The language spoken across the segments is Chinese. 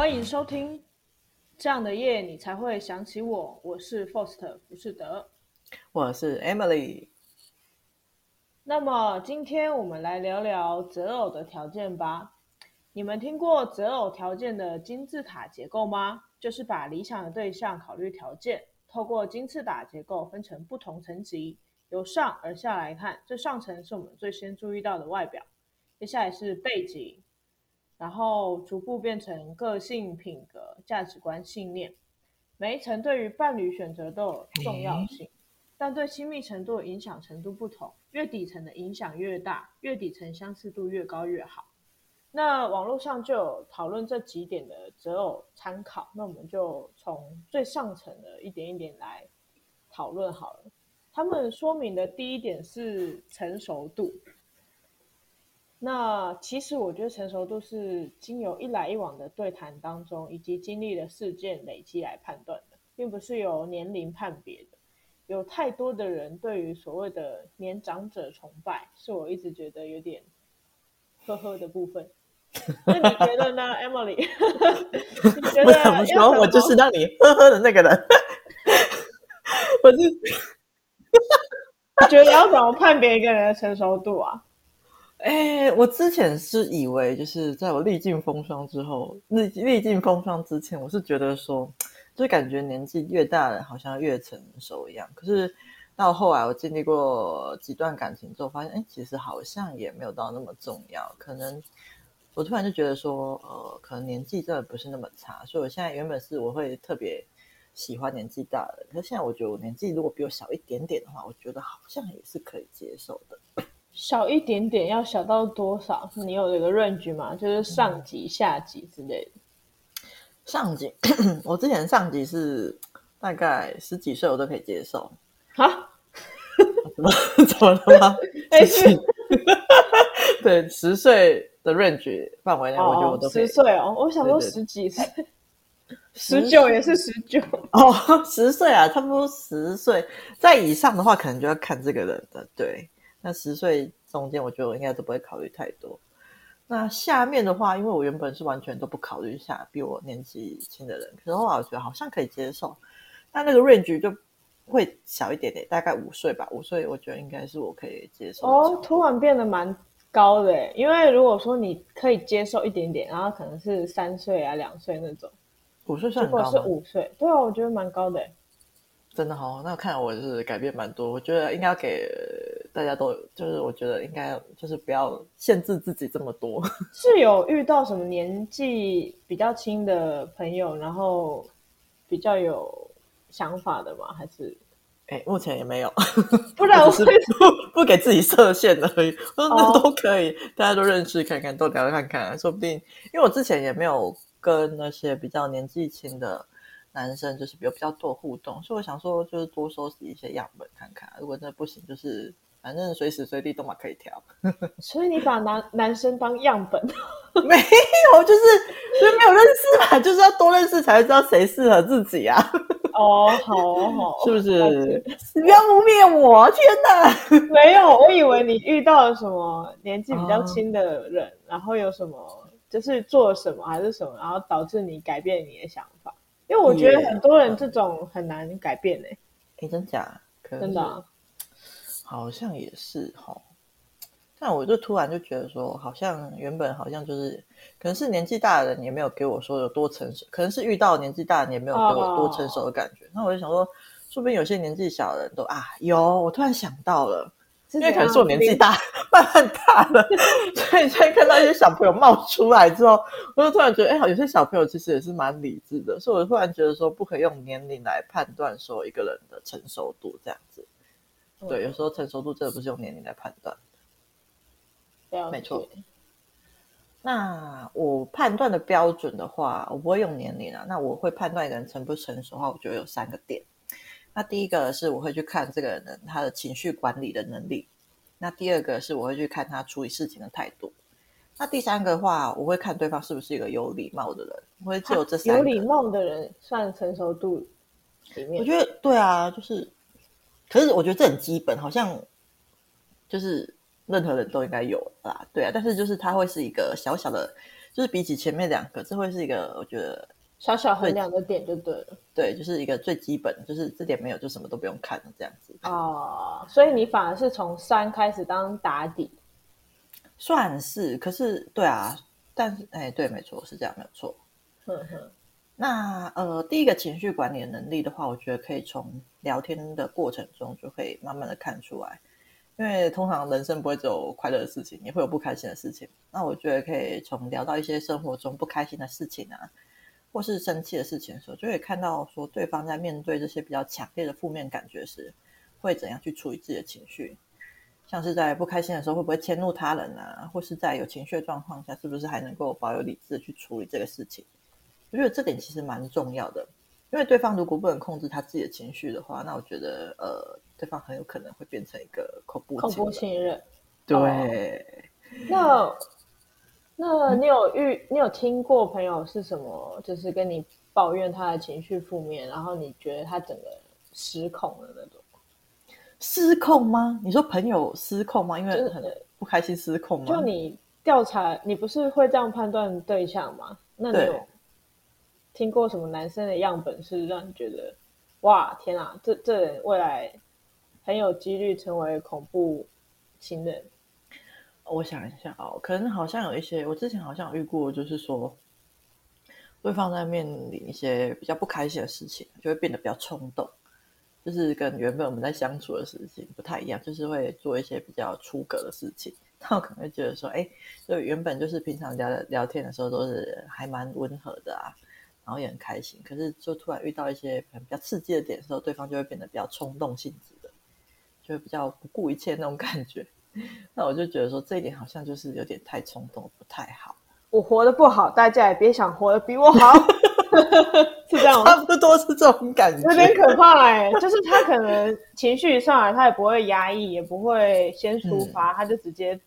欢迎收听这样的夜，你才会想起我。我是 Fost，不是德，我是 Emily。那么今天我们来聊聊择偶的条件吧。你们听过择偶条件的金字塔结构吗？就是把理想的对象考虑条件，透过金字塔结构分成不同层级，由上而下来看，最上层是我们最先注意到的外表，接下来是背景。然后逐步变成个性、品格、价值观、信念，每一层对于伴侣选择都有重要性，嗯、但对亲密程度的影响程度不同，越底层的影响越大，越底层相似度越高越好。那网络上就有讨论这几点的择偶参考，那我们就从最上层的一点一点来讨论好了。他们说明的第一点是成熟度。那其实我觉得成熟度是经由一来一往的对谈当中，以及经历的事件累积来判断的，并不是由年龄判别的。有太多的人对于所谓的年长者崇拜，是我一直觉得有点呵呵的部分。那你觉得呢，Emily？你觉得怎么说？我就是让你呵呵的那个人。我是，你觉得要怎么判别一个人的成熟度啊？哎，我之前是以为，就是在我历尽风霜之后，历历尽风霜之前，我是觉得说，就感觉年纪越大了，好像越成熟一样。可是到后来，我经历过几段感情之后，发现，哎，其实好像也没有到那么重要。可能我突然就觉得说，呃，可能年纪真的不是那么差。所以我现在原本是我会特别喜欢年纪大的，可是现在我觉得我年纪如果比我小一点点的话，我觉得好像也是可以接受的。小一点点，要小到多少？你有这个 range 吗？就是上级、下级之类的。上级，我之前上级是大概十几岁，我都可以接受。啊？怎么怎么了吗？对，十岁的 range 范围内，我觉得我都可以。十岁哦，我想说十几岁，十九也是十九哦，十岁啊，差不多十岁，在以上的话，可能就要看这个人的，对。那十岁中间，我觉得我应该都不会考虑太多。那下面的话，因为我原本是完全都不考虑下比我年纪轻的人，可是后来我觉得好像可以接受。但那个 range 就会小一点点，大概五岁吧。五岁我觉得应该是我可以接受。哦，突然变得蛮高的诶，因为如果说你可以接受一点点，然后可能是三岁啊、两岁那种，五岁算高吗？如果是五岁，对啊，我觉得蛮高的诶。真的好，那看我就是改变蛮多。我觉得应该要给大家都，就是我觉得应该就是不要限制自己这么多。是有遇到什么年纪比较轻的朋友，然后比较有想法的吗？还是？哎，目前也没有。不然我 是不不给自己设限而已。我说那都可以，大家都认识看看，都聊聊看看，说不定。因为我之前也没有跟那些比较年纪轻的。男生就是有比较多互动，所以我想说，就是多收集一些样本看看。如果真的不行，就是反正随时随地都嘛可以调。所以你把男男生当样本？没有，就是就是没有认识嘛，就是要多认识才会知道谁适合自己啊。哦，好哦，好，是不是？你不要污蔑我！天哪，没有，我以为你遇到了什么年纪比较轻的人，哦、然后有什么就是做什么还是什么，然后导致你改变你的想法。因为我觉得很多人这种很难改变呢、欸。哎、真假？真的、啊？好像也是哈。但我就突然就觉得说，好像原本好像就是，可能是年纪大的人也没有给我说有多成熟，可能是遇到年纪大的人也没有给我多成熟的感觉。Oh. 那我就想说，说不定有些年纪小的人都啊有。我突然想到了。因为可能是我年纪大，慢慢大了，所以现在看到一些小朋友冒出来之后，我就突然觉得，哎，好，有些小朋友其实也是蛮理智的，所以我突然觉得说，不可以用年龄来判断说一个人的成熟度这样子。对，有时候成熟度真的不是用年龄来判断的。没错。那我判断的标准的话，我不会用年龄啊。那我会判断一个人成不成熟的话，我觉得有三个点。那第一个是我会去看这个人他的情绪管理的能力，那第二个是我会去看他处理事情的态度，那第三个的话我会看对方是不是一个有礼貌的人。我会只有这三个。有礼貌的人算成熟度里面？我觉得对啊，就是，可是我觉得这很基本，好像就是任何人都应该有啦，对啊。但是就是他会是一个小小的就是比起前面两个，这会是一个我觉得小小衡量的点就对了。对，就是一个最基本，就是这点没有就什么都不用看了这样子。哦，所以你反而是从三开始当打底，算是。可是对啊，但是哎，对，没错，是这样，没有错。哼哼。那呃，第一个情绪管理的能力的话，我觉得可以从聊天的过程中就可以慢慢的看出来。因为通常人生不会只有快乐的事情，也会有不开心的事情。那我觉得可以从聊到一些生活中不开心的事情啊，或是生气的事情的时候，就可以看到说对方在面对这些比较强烈的负面感觉时，会怎样去处理自己的情绪。像是在不开心的时候，会不会迁怒他人啊？或是在有情绪的状况下，是不是还能够保有理智的去处理这个事情？我觉得这点其实蛮重要的。因为对方如果不能控制他自己的情绪的话，那我觉得呃，对方很有可能会变成一个恐怖恐怖情人。对，哦、那那你有遇、嗯、你有听过朋友是什么？就是跟你抱怨他的情绪负面，然后你觉得他整个失控的那种？失控吗？你说朋友失控吗？因为很不开心失控吗？就你调查，你不是会这样判断对象吗？那你有？听过什么男生的样本是让你觉得，哇，天啊，这这人未来很有几率成为恐怖情人？我想一下哦，可能好像有一些，我之前好像遇过，就是说，对方在面临一些比较不开心的事情，就会变得比较冲动，就是跟原本我们在相处的事情不太一样，就是会做一些比较出格的事情。那我可能会觉得说，哎，就原本就是平常聊聊天的时候都是还蛮温和的啊。然后也很开心，可是就突然遇到一些比较刺激的点的时候，对方就会变得比较冲动性质的，就会比较不顾一切那种感觉。那我就觉得说这一点好像就是有点太冲动，不太好。我活得不好，大家也别想活得比我好，是这样吗？差不多是这种感觉，有点可怕哎、欸。就是他可能情绪一上来，他也不会压抑，也不会先抒发，嗯、他就直接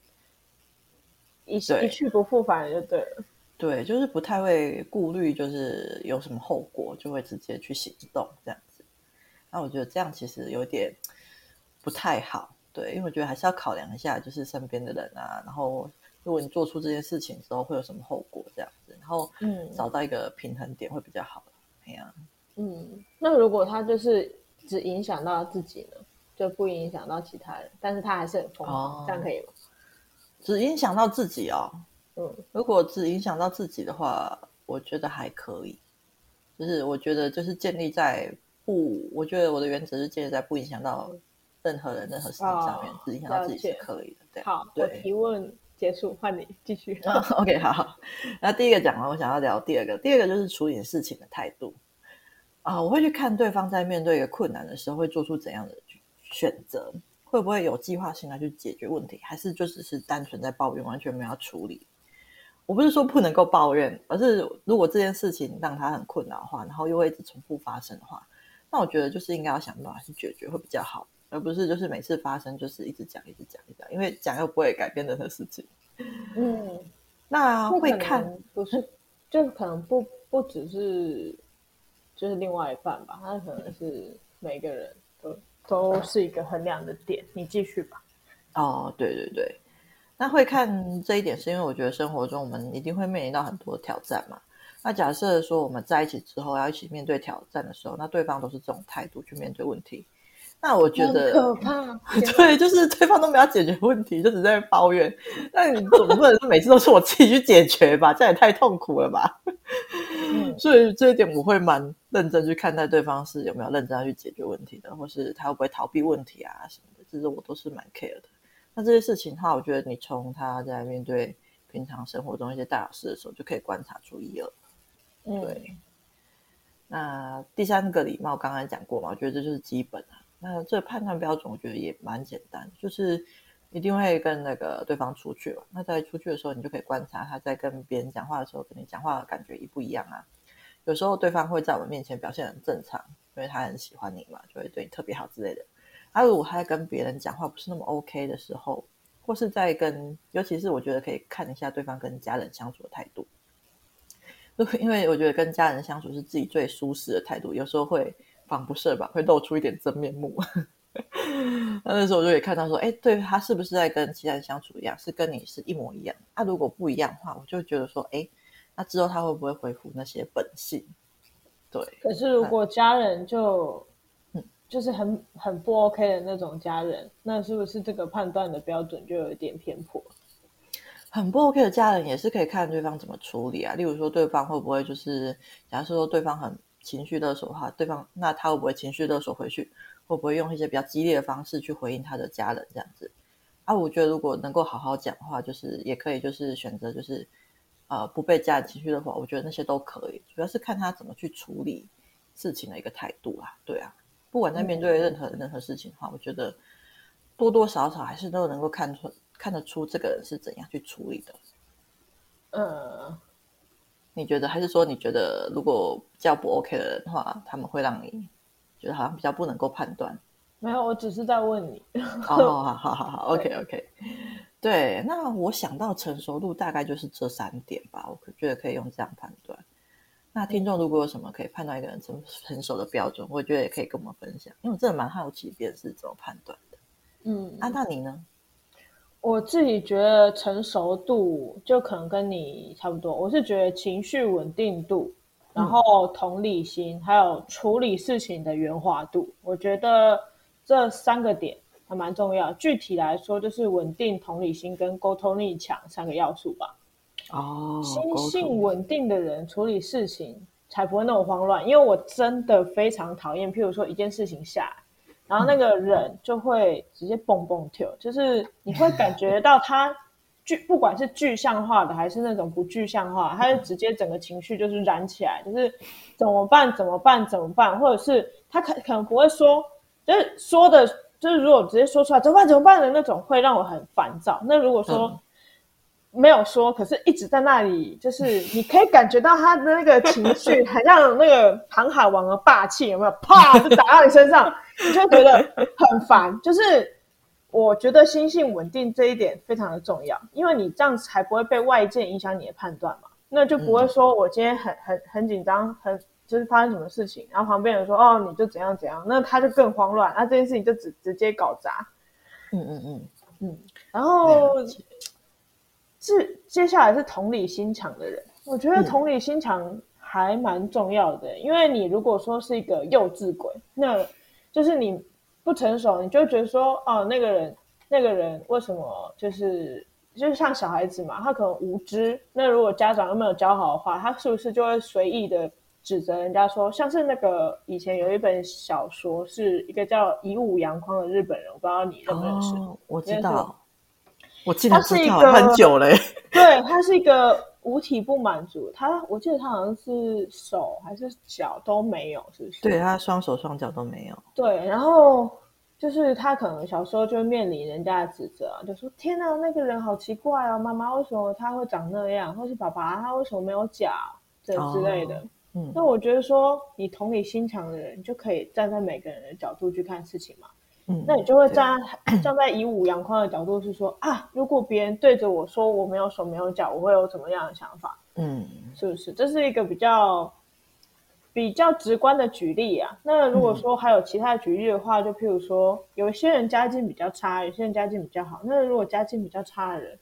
一一去不复返就对了。对，就是不太会顾虑，就是有什么后果，就会直接去行动这样子。那我觉得这样其实有点不太好，对，因为我觉得还是要考量一下，就是身边的人啊，然后如果你做出这件事情之后会有什么后果这样子，然后嗯，找到一个平衡点会比较好。哎呀，嗯，那如果他就是只影响到自己呢，就不影响到其他人，但是他还是很疯狂，哦，这样可以吗？只影响到自己哦。嗯，如果只影响到自己的话，我觉得还可以。就是我觉得，就是建立在不，我觉得我的原则是建立在不影响到任何人、任何事情上面，自己想到自己是可以的。对，好，我提问结束，换你继续。哦、OK，好。那第一个讲完，我想要聊第二个。第二个就是处理事情的态度啊，我会去看对方在面对一个困难的时候会做出怎样的选择，会不会有计划性来去解决问题，还是就只是单纯在抱怨，完全没有处理。我不是说不能够抱怨，而是如果这件事情让他很困扰的话，然后又会一直重复发生的话，那我觉得就是应该要想办法去解决会比较好，而不是就是每次发生就是一直讲一直讲一直讲，因为讲又不会改变任何事情。嗯，那会看不是，就可能不不只是就是另外一半吧，他可能是每个人都都是一个衡量的点。你继续吧。哦，对对对。那会看这一点，是因为我觉得生活中我们一定会面临到很多挑战嘛。那假设说我们在一起之后要一起面对挑战的时候，那对方都是这种态度去面对问题，那我觉得可怕。对，就是对方都没有解决问题，就只在抱怨。那你总不能每次都是我自己去解决吧？这也太痛苦了吧？嗯，所以这一点我会蛮认真去看待对方是有没有认真要去解决问题的，或是他会不会逃避问题啊什么的，其实我都是蛮 care 的。那这些事情的话，我觉得你从他在面对平常生活中一些大小事的时候，就可以观察出一二。嗯，对。那第三个礼貌，刚刚讲过嘛，我觉得这就是基本啊。那这判断标准，我觉得也蛮简单，就是一定会跟那个对方出去嘛。那在出去的时候，你就可以观察他在跟别人讲话的时候，跟你讲话的感觉一不一样啊。有时候对方会在我们面前表现很正常，因为他很喜欢你嘛，就会对你特别好之类的。他、如果他在跟别人讲话不是那么 OK 的时候，或是在跟，尤其是我觉得可以看一下对方跟家人相处的态度，因为我觉得跟家人相处是自己最舒适的态度，有时候会防不胜防，会露出一点真面目。那那时候我就可以看到说，哎，对他是不是在跟其他人相处一样，是跟你是一模一样？他、啊、如果不一样的话，我就觉得说，哎，那之后他会不会恢复那些本性？对。可是如果家人就，嗯，就是很很不 OK 的那种家人，那是不是这个判断的标准就有一点偏颇？很不 OK 的家人也是可以看对方怎么处理啊。例如说，对方会不会就是，假如说对方很情绪勒索的话，对方那他会不会情绪勒索回去？会不会用一些比较激烈的方式去回应他的家人这样子？啊，我觉得如果能够好好讲话，就是也可以，就是选择就是呃不被家人情绪的话，我觉得那些都可以。主要是看他怎么去处理事情的一个态度啦。对啊，不管在面对任何、嗯、任何事情的话，我觉得多多少少还是都能够看出看得出这个人是怎样去处理的。呃，你觉得还是说你觉得如果比较不 OK 的人的话，他们会让你？觉得好像比较不能够判断，没有，我只是在问你。好好好好好好，OK OK。对，那我想到成熟度大概就是这三点吧，我觉得可以用这样判断。那听众如果有什么可以判断一个人成成熟的标准，我觉得也可以跟我们分享，因为我真的蛮好奇别人是怎么判断的。嗯，啊，那你呢？我自己觉得成熟度就可能跟你差不多，我是觉得情绪稳定度。然后同理心，还有处理事情的圆滑度，我觉得这三个点还蛮重要。具体来说，就是稳定、同理心跟沟通力强三个要素吧。哦，心性稳定的人处理事情才不会那么慌乱。因为我真的非常讨厌，譬如说一件事情下来，然后那个人就会直接蹦蹦跳，就是你会感觉到他。具不管是具象化的还是那种不具象化，他就直接整个情绪就是燃起来，就是怎么办？怎么办？怎么办？或者是他可可能不会说，就是说的，就是如果直接说出来怎么办？怎么办的那种，会让我很烦躁。那如果说没有说，可是一直在那里，就是你可以感觉到他的那个情绪，很像那个航海王的霸气，有没有？啪 就打到你身上，你就觉得很烦，就是。我觉得心性稳定这一点非常的重要，因为你这样才不会被外界影响你的判断嘛，那就不会说我今天很很很紧张，很就是发生什么事情，然后旁边人说哦你就怎样怎样，那他就更慌乱，那这件事情就直直接搞砸。嗯嗯嗯嗯，然后是接下来是同理心强的人，我觉得同理心强还蛮重要的，因为你如果说是一个幼稚鬼，那就是你。不成熟，你就会觉得说，哦，那个人，那个人为什么就是就是像小孩子嘛，他可能无知。那如果家长又没有教好的话，他是不是就会随意的指责人家说，像是那个以前有一本小说，是一个叫以武扬匡的日本人，我不知道你认不认识？哦，我知道，我记得他是一个很久嘞。对，他是一个五体不满足，他我记得他好像是手还是脚都没有，是不是？对，他双手双脚都没有。对，然后就是他可能小时候就面临人家的指责啊，就说天哪，那个人好奇怪啊，妈妈为什么他会长那样，或是爸爸他为什么没有脚这之类的。哦，嗯，那我觉得说你同理心强的人，就可以站在每个人的角度去看事情嘛。嗯，那你就会站在站在以武扬宽的角度是说啊，如果别人对着我说我没有手没有脚，我会有怎么样的想法？嗯，是不是？这是一个比较比较直观的举例啊。那如果说还有其他举例的话，就譬如说，有些人家境比较差，有些人家境比较好。那如果家境比较差的人，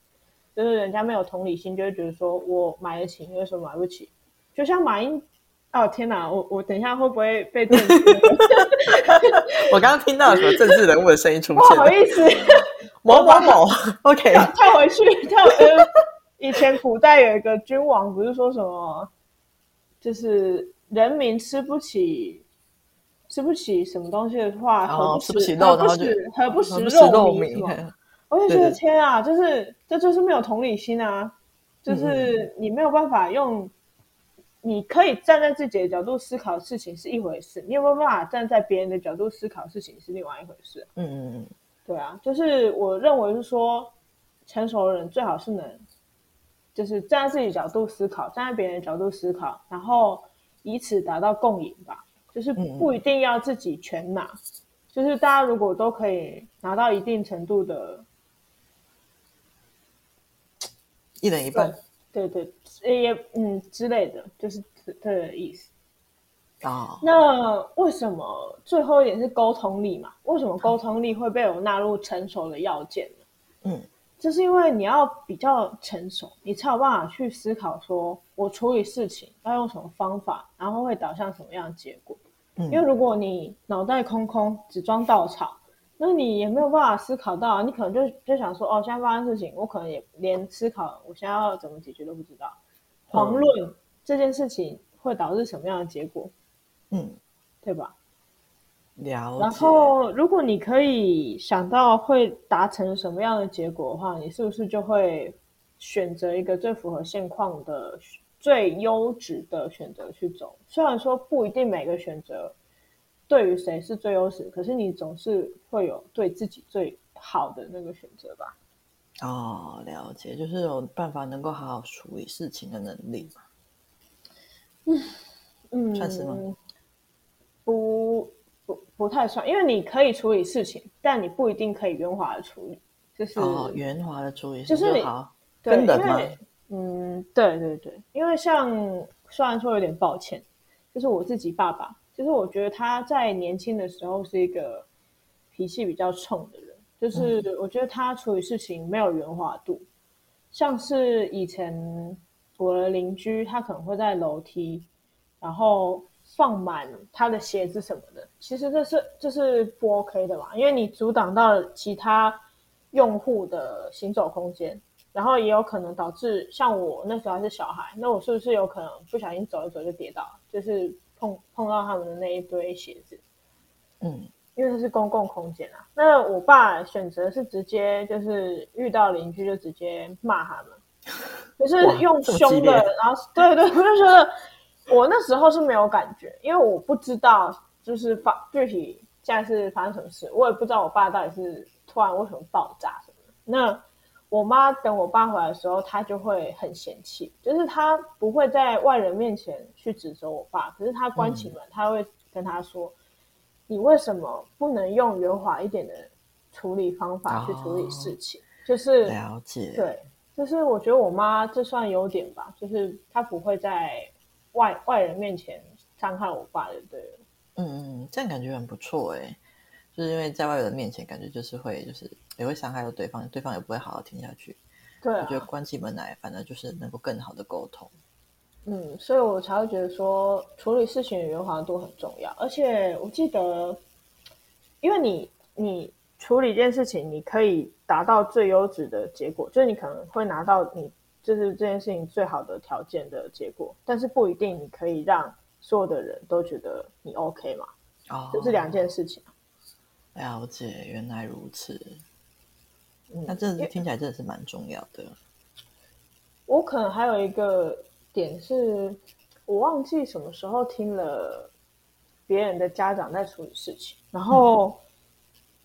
就是人家没有同理心，就会觉得说我买得起，你为什么买不起？就像马英。哦天哪，我我等一下会不会被政治？我刚刚听到什么政治人物的声音出现？不好意思，某某某，OK，跳回去，跳回去。以前古代有一个君王，不是说什么，就是人民吃不起，吃不起什么东西的话，哦、吃不起肉，然后就何不食肉糜？我就觉得天啊，就是这就是没有同理心啊，就是你没有办法用。你可以站在自己的角度思考事情是一回事，你有没有办法站在别人的角度思考事情是另外一回事？嗯嗯嗯，对啊，就是我认为是说，成熟的人最好是能，就是站在自己角度思考，站在别人的角度思考，然后以此达到共赢吧。就是不一定要自己全拿，嗯、就是大家如果都可以拿到一定程度的，一人一半。对对，也嗯之类的，就是这个意思。哦，那为什么最后一点是沟通力嘛？为什么沟通力会被我纳入成熟的要件呢？嗯，就是因为你要比较成熟，你才有办法去思考，说我处理事情要用什么方法，然后会导向什么样的结果。嗯，因为如果你脑袋空空，只装稻草，那你也没有办法思考到，你可能就就想说，哦，现在发生事情，我可能也连思考我现在要怎么解决都不知道，遑论这件事情会导致什么样的结果。嗯，对吧？了解。然后，如果你可以想到会达成什么样的结果的话，你是不是就会选择一个最符合现况的、最优质的选择去走？虽然说不一定每个选择对于谁是最优势，可是你总是会有对自己最好的那个选择吧？哦，了解，就是有办法能够好好处理事情的能力嘛？嗯嗯，算是吗？不不不太算，因为你可以处理事情，但你不一定可以圆滑的处理。就是哦，圆滑的处理就是好，对，真的吗？嗯，对对对，因为像虽然说有点抱歉，就是我自己爸爸，就是我觉得他在年轻的时候是一个脾气比较冲的人，就是我觉得他处理事情没有圆滑度，嗯、像是以前我的邻居，他可能会在楼梯，然后。放满他的鞋子什么的，其实这是这是不 OK 的嘛，因为你阻挡到了其他用户的行走空间，然后也有可能导致像我那时候还是小孩，那我是不是有可能不小心走一走就跌倒，就是碰碰到他们的那一堆鞋子？嗯，因为这是公共空间啊。那我爸选择是直接就是遇到邻居就直接骂他们，就是用凶的，然后对对，我就觉得。我那时候是没有感觉，因为我不知道就是发具体现在是发生什么事，我也不知道我爸到底是突然为什么爆炸什么的。那我妈等我爸回来的时候，她就会很嫌弃，就是她不会在外人面前去指责我爸，可是她关起门，她会跟他说：“嗯、你为什么不能用圆滑一点的处理方法去处理事情？”哦、就是了解，对，就是我觉得我妈这算优点吧，就是她不会在。外外人面前伤害我爸就对了。嗯嗯，这样感觉很不错哎，就是因为在外人面前感觉就是会就是也会伤害到对方，对方也不会好好听下去。对啊，我觉得关起门来，反正就是能够更好的沟通。嗯，所以我才会觉得说处理事情的圆滑度很重要。而且我记得，因为你你处理一件事情，你可以达到最优质的结果，就是你可能会拿到你。就是这件事情最好的条件的结果，但是不一定你可以让所有的人都觉得你 OK 嘛？哦，这是两件事情。了解，原来如此。嗯，那这听起来真的是蛮重要的。我可能还有一个点是，我忘记什么时候听了别人的家长在处理事情，然后、嗯、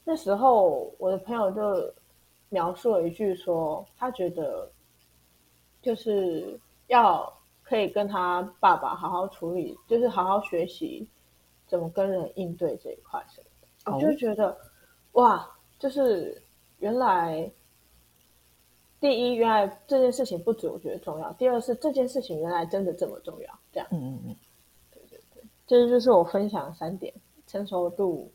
那时候我的朋友就描述了一句说，他觉得。就是要可以跟他爸爸好好处理，就是好好学习怎么跟人应对这一块。我就觉得，哇，就是原来第一，原来这件事情不止我觉得重要；第二是这件事情原来真的这么重要。这样，嗯嗯嗯，对对对，这就是我分享的三点成熟度。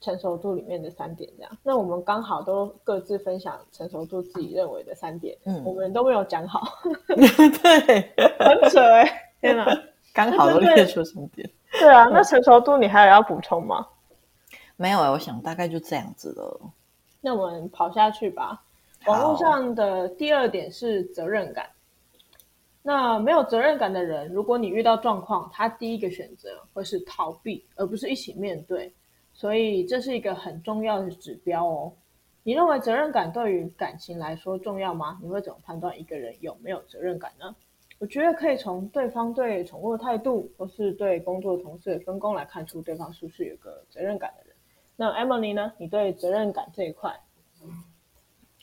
成熟度里面的三点，这样，那我们刚好都各自分享成熟度自己认为的三点，嗯，我们都没有讲好，对，很扯哎、欸，天哪，刚好都列出三点，对啊，那成熟度你还有要补充吗？没有哎，我想大概就这样子了。那我们跑下去吧。网络上的第二点是责任感。那没有责任感的人，如果你遇到状况，他第一个选择会是逃避，而不是一起面对。所以这是一个很重要的指标哦。你认为责任感对于感情来说重要吗？你会怎么判断一个人有没有责任感呢？我觉得可以从对方对宠物的态度，或是对工作同事的分工来看出对方是不是有个责任感的人。那 Emily 呢？你对责任感这一块？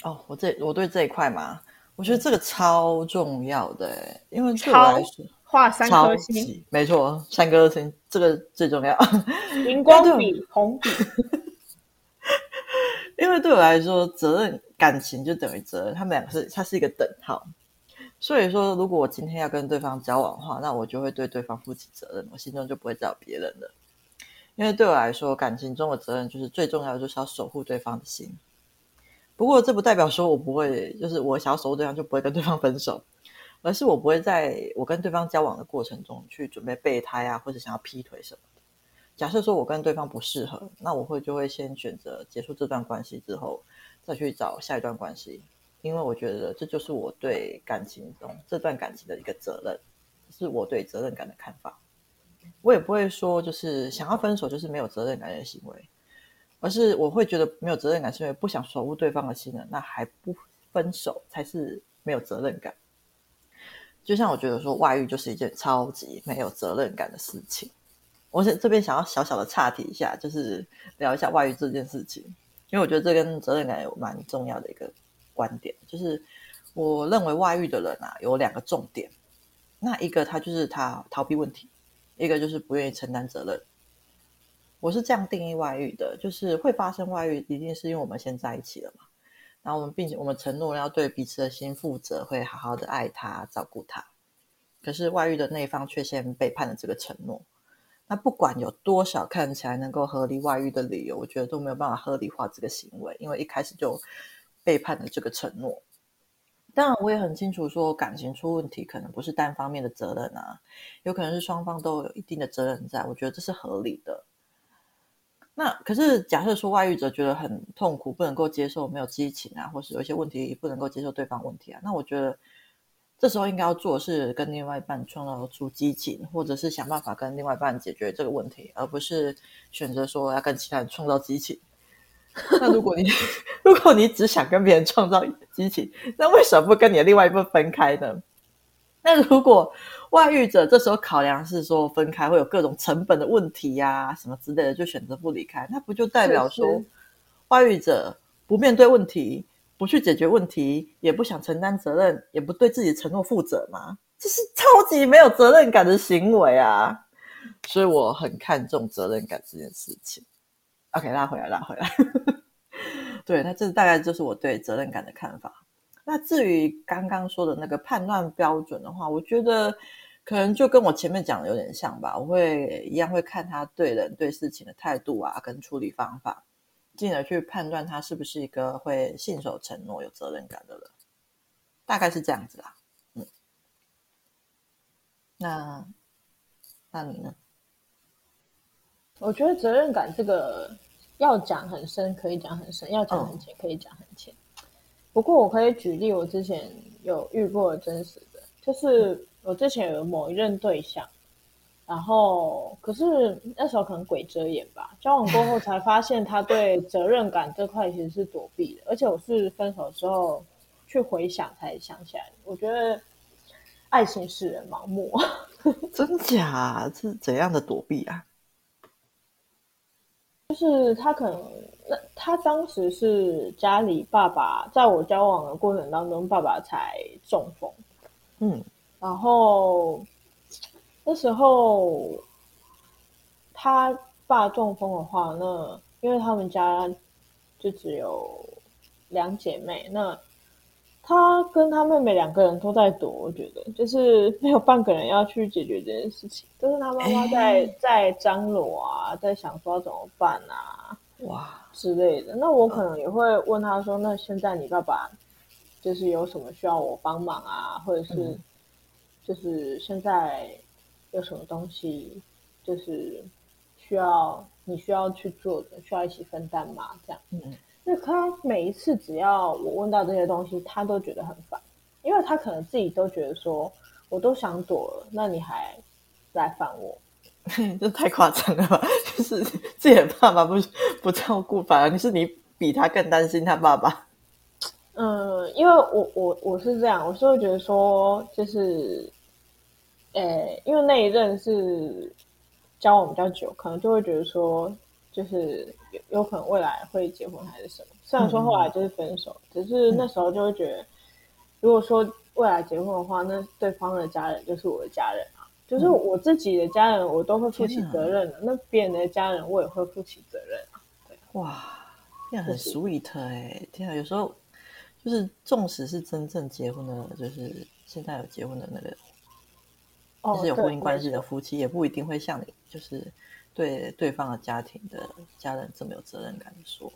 哦，我这我对这一块嘛，我觉得这个超重要的，因为对我来说。画三颗星，没错，三颗星，这个最重要。荧光笔、红笔，因为对我来说，责任感情就等于责任，他们两个是，它是一个等号。所以说，如果我今天要跟对方交往的话，那我就会对对方负起责任，我心中就不会再有别人了。因为对我来说，感情中的责任就是最重要的，就是要守护对方的心。不过，这不代表说我不会，就是我想要守护对方就不会跟对方分手，而是我不会在我跟对方交往的过程中去准备备胎啊，或者想要劈腿什么的。假设说我跟对方不适合，那我会就会先选择结束这段关系之后，再去找下一段关系。因为我觉得这就是我对感情中这段感情的一个责任，是我对责任感的看法。我也不会说就是想要分手就是没有责任感的行为，而是我会觉得没有责任感是因为不想守护对方的心了，那还不分手才是没有责任感。就像我觉得说外遇就是一件超级没有责任感的事情。我这边想要小小的岔题一下，就是聊一下外遇这件事情，因为我觉得这跟责任感有蛮重要的一个。观点就是，我认为外遇的人啊有两个重点，那一个他就是他逃避问题，一个就是不愿意承担责任。我是这样定义外遇的，就是会发生外遇，一定是因为我们先在一起了嘛，然后我们并且我们承诺要对彼此的心负责，会好好的爱他、照顾他。可是外遇的那一方却先背叛了这个承诺，那不管有多少看起来能够合理外遇的理由，我觉得都没有办法合理化这个行为，因为一开始就。背叛了这个承诺，当然我也很清楚，说感情出问题可能不是单方面的责任啊，有可能是双方都有一定的责任在，我觉得这是合理的。那可是假设说外遇者觉得很痛苦，不能够接受没有激情啊，或是有一些问题不能够接受对方问题啊，那我觉得这时候应该要做的是跟另外一半创造出激情，或者是想办法跟另外一半解决这个问题，而不是选择说要跟其他人创造激情。那如果你如果你只想跟别人创造激情，那为什么不跟你的另外一半分开呢？那如果外遇者这时候考量是说分开会有各种成本的问题呀、啊，什么之类的，就选择不离开，那不就代表说外遇者不面对问题，不去解决问题，也不想承担责任，也不对自己承诺负责吗？这是超级没有责任感的行为啊！所以我很看重责任感这件事情。OK，拉回来，拉回来。对，那这大概就是我对责任感的看法。那至于刚刚说的那个判断标准的话，我觉得可能就跟我前面讲的有点像吧。我会一样会看他对人对事情的态度啊，跟处理方法，进而去判断他是不是一个会信守承诺、有责任感的人。大概是这样子啦。嗯，那那你呢？我觉得责任感这个要讲很深，可以讲很深；要讲很浅，可以讲很浅。哦。不过我可以举例，我之前有遇过真实的，就是我之前有某一任对象，然后可是那时候可能鬼遮眼吧，交往过后才发现他对责任感这块其实是躲避的，而且我是分手之后去回想才想起来，我觉得爱情使人盲目，真假？是怎样的躲避啊？就是他可能，那他当时是家里爸爸，在我交往的过程当中，爸爸才中风，嗯，然后那时候他爸中风的话，那因为他们家就只有两姐妹，那。他跟他妹妹两个人都在躲，我觉得就是没有半个人要去解决这件事情，都是他妈妈在、欸、在张罗啊，在想说要怎么办啊，哇之类的。那我可能也会问他说：“那现在你爸爸就是有什么需要我帮忙啊，或者是就是现在有什么东西就是需要你需要去做的，需要一起分担吗？”这样，嗯。那他每一次只要我问到这些东西，他都觉得很烦，因为他可能自己都觉得说，我都想躲了，那你还来烦我，这太夸张了吧？就是自己的爸爸不不照顾，反而你是你比他更担心他爸爸。嗯，因为我我我是这样，我是会觉得说，就是，诶，因为那一任是交往比较久，可能就会觉得说。就是有有可能未来会结婚还是什么？虽然说后来就是分手，嗯、只是那时候就会觉得，如果说未来结婚的话，那对方的家人就是我的家人啊，就是我自己的家人，我都会负起责任的。那别人的家人，我也会负起责任啊。对，哇，这样很 sweet 哎、欸！天啊，有时候就是纵使是真正结婚的，就是现在有结婚的那个，哦，就是有婚姻关系的夫妻，也不一定会像你，就是对对方的家庭的家人这么有责任感的说。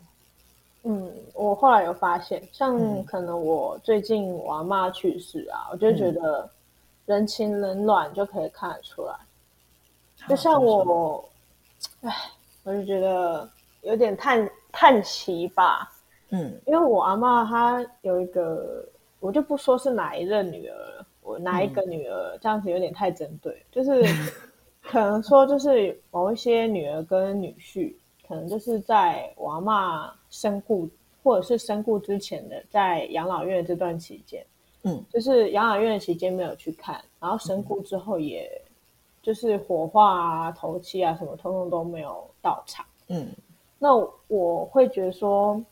嗯，我后来有发现，像可能我最近我阿妈去世啊，嗯、我就觉得人情冷暖就可以看得出来。嗯、就像我，哎，我就觉得有点叹叹息吧。嗯，因为我阿妈她有一个，我就不说是哪一任女儿，我哪一个女儿、嗯、这样子有点太针对，就是 可能说就是某一些女儿跟女婿。可能就是在我阿嬷身故，或者是身故之前的，在养老院这段期间，嗯，就是养老院的期间没有去看，然后身故之后，也就是火化啊、头七啊什么，通通都没有到场，嗯，那我会觉得说，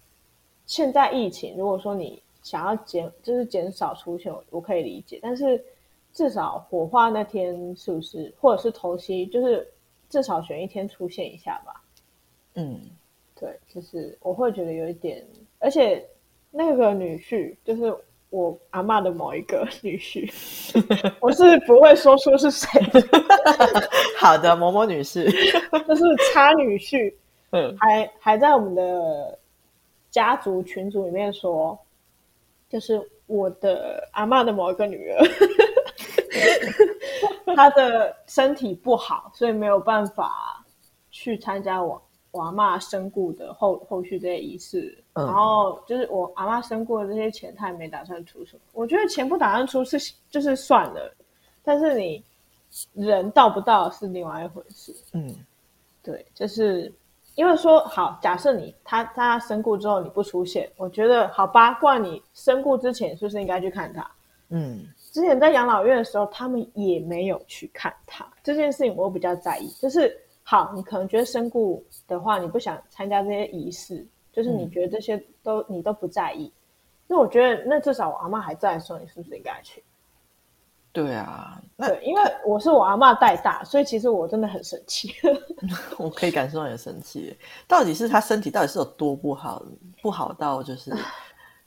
现在疫情，如果说你想要减，就是减少出现，我可以理解，但是至少火化那天是不是，或者是头七，就是至少选一天出现一下吧。嗯，对，就是我会觉得有一点，而且那个女婿就是我阿妈的某一个女婿，我是不会说出是谁。好的，某某女士，就是差女婿，嗯，还还在我们的家族群组里面说，就是我的阿妈的某一个女儿，她的身体不好，所以没有办法去参加我。我阿妈身故的后后续这些仪式，嗯、然后就是我阿妈身故的这些钱，他也没打算出什么。我觉得钱不打算出是就是算了，但是你人到不到是另外一回事。嗯，对，就是因为说好，假设你他他身故之后你不出现，我觉得好吧，不然你身故之前是不是应该去看他？嗯，之前在养老院的时候，他们也没有去看他，这件事情我比较在意，就是。好，你可能觉得身故的话，你不想参加这些仪式，就是你觉得这些都、嗯、你都不在意。那我觉得，那至少我阿妈还在的时候，你是不是应该去？对啊，对，因为我是我阿妈带大，所以其实我真的很生气。我可以感受到你的生气，到底是他身体到底是有多不好，不好到就是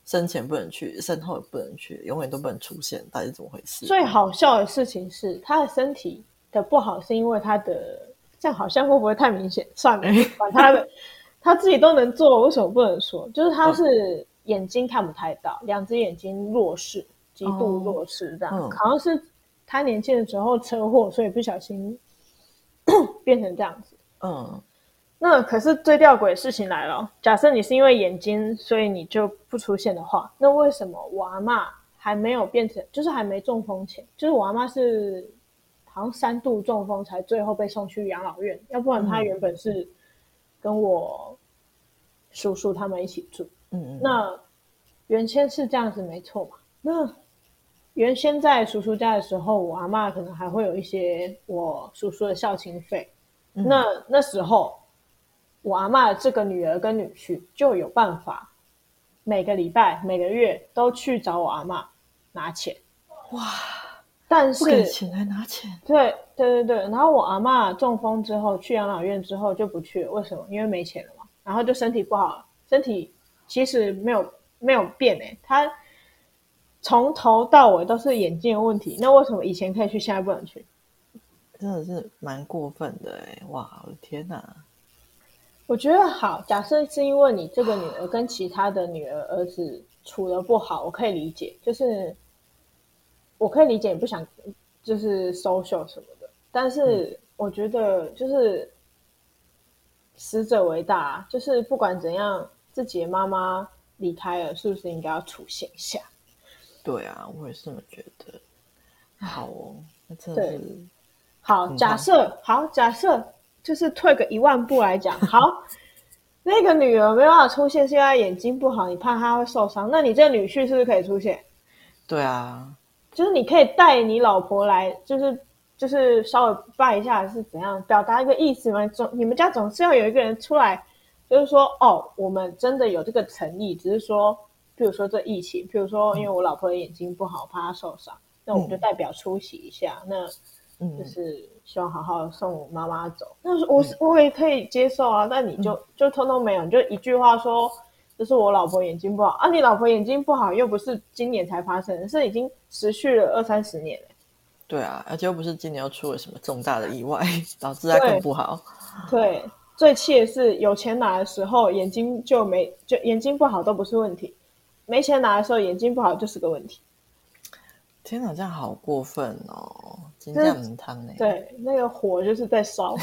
生前不能去，身后也不能去，永远都不能出现，到底是怎么回事？最好笑的事情是，他的身体的不好是因为他的。这样好像会不会太明显？算了，管他的，他自己都能做，为什么不能说？就是他是眼睛看不太到，两只眼睛弱视，极度弱视，这样、哦、好像是他年轻的时候车祸，所以不小心 变成这样子。嗯，那可是最吊诡的事情来了，假设你是因为眼睛，所以你就不出现的话，那为什么我阿妈还没有变成，就是还没中风前，就是我阿妈是。好像三度中风才最后被送去养老院，要不然他原本是跟我叔叔他们一起住。嗯嗯。那原先是这样子没错嘛？那原先在叔叔家的时候，我阿妈可能还会有一些我叔叔的孝亲费。嗯。那那时候我阿妈的这个女儿跟女婿就有办法每个礼拜每个月都去找我阿妈拿钱。哇！但是，不给钱还拿钱？对对对对。然后我阿妈中风之后去养老院之后就不去了，为什么？因为没钱了嘛。然后就身体不好，身体其实没有没有变诶，他从头到尾都是眼睛的问题。那为什么以前可以去，现在不能去？真的是蛮过分的诶。哇，我的天哪！我觉得好，假设是因为你这个女儿跟其他的女儿儿子处的不好，我可以理解，就是。我可以理解你不想就是 social 什么的，但是我觉得就是死者为大，就是不管怎样，自己的妈妈离开了，是不是应该要出现一下？对啊，我也是这么觉得。好哦，那真的是好。假设好，假设就是退个一万步来讲，好，那个女儿没办法出现，是因为眼睛不好，你怕她会受伤，那你这个女婿是不是可以出现？对啊。就是你可以带你老婆来，就是就是稍微拜一下是怎样表达一个意思吗？总你们家总是要有一个人出来，就是说哦，我们真的有这个诚意，只是说，比如说这疫情，比如说因为我老婆的眼睛不好，怕她受伤，那我们就代表出席一下，嗯、那就是希望好好送妈妈走。那我是我也可以接受啊，那你就就通通没有，你就一句话说就是我老婆眼睛不好啊。你老婆眼睛不好又不是今年才发生，是已经持续了二三十年了。对啊，而且又不是今年又出了什么重大的意外，导致他更不好。对，对最气的是有钱拿的时候眼睛就没，就眼睛不好都不是问题，没钱拿的时候眼睛不好就是个问题。天哪，这样好过分哦！金酱很烫呢。对，那个火就是在烧。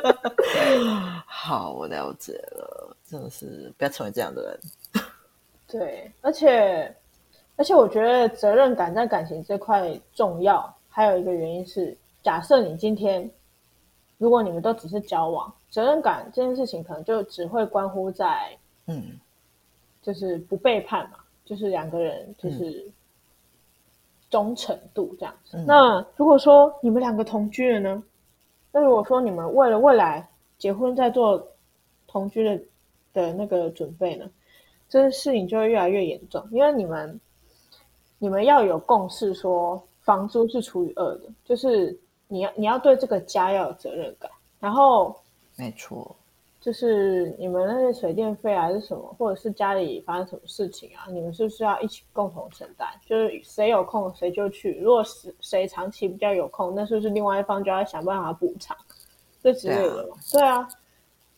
好，我了解了，真的是不要成为这样的人。对，而且而且我觉得责任感在感情这块重要，还有一个原因是，假设你今天如果你们都只是交往，责任感这件事情可能就只会关乎在嗯，就是不背叛嘛，就是两个人就是。嗯忠诚度这样。嗯、那如果说你们两个同居了呢？那如果说你们为了未来结婚在做同居的的那个准备呢？这个事情就会越来越严重，因为你们你们要有共识，说房租是除以二的，就是你要你要对这个家要有责任感。然后，没错。就是你们那些水电费还是什么，或者是家里发生什么事情啊？你们是不是要一起共同承担？就是谁有空谁就去。如果是谁长期比较有空，那是不是另外一方就要想办法补偿？这之类的嘛。对啊，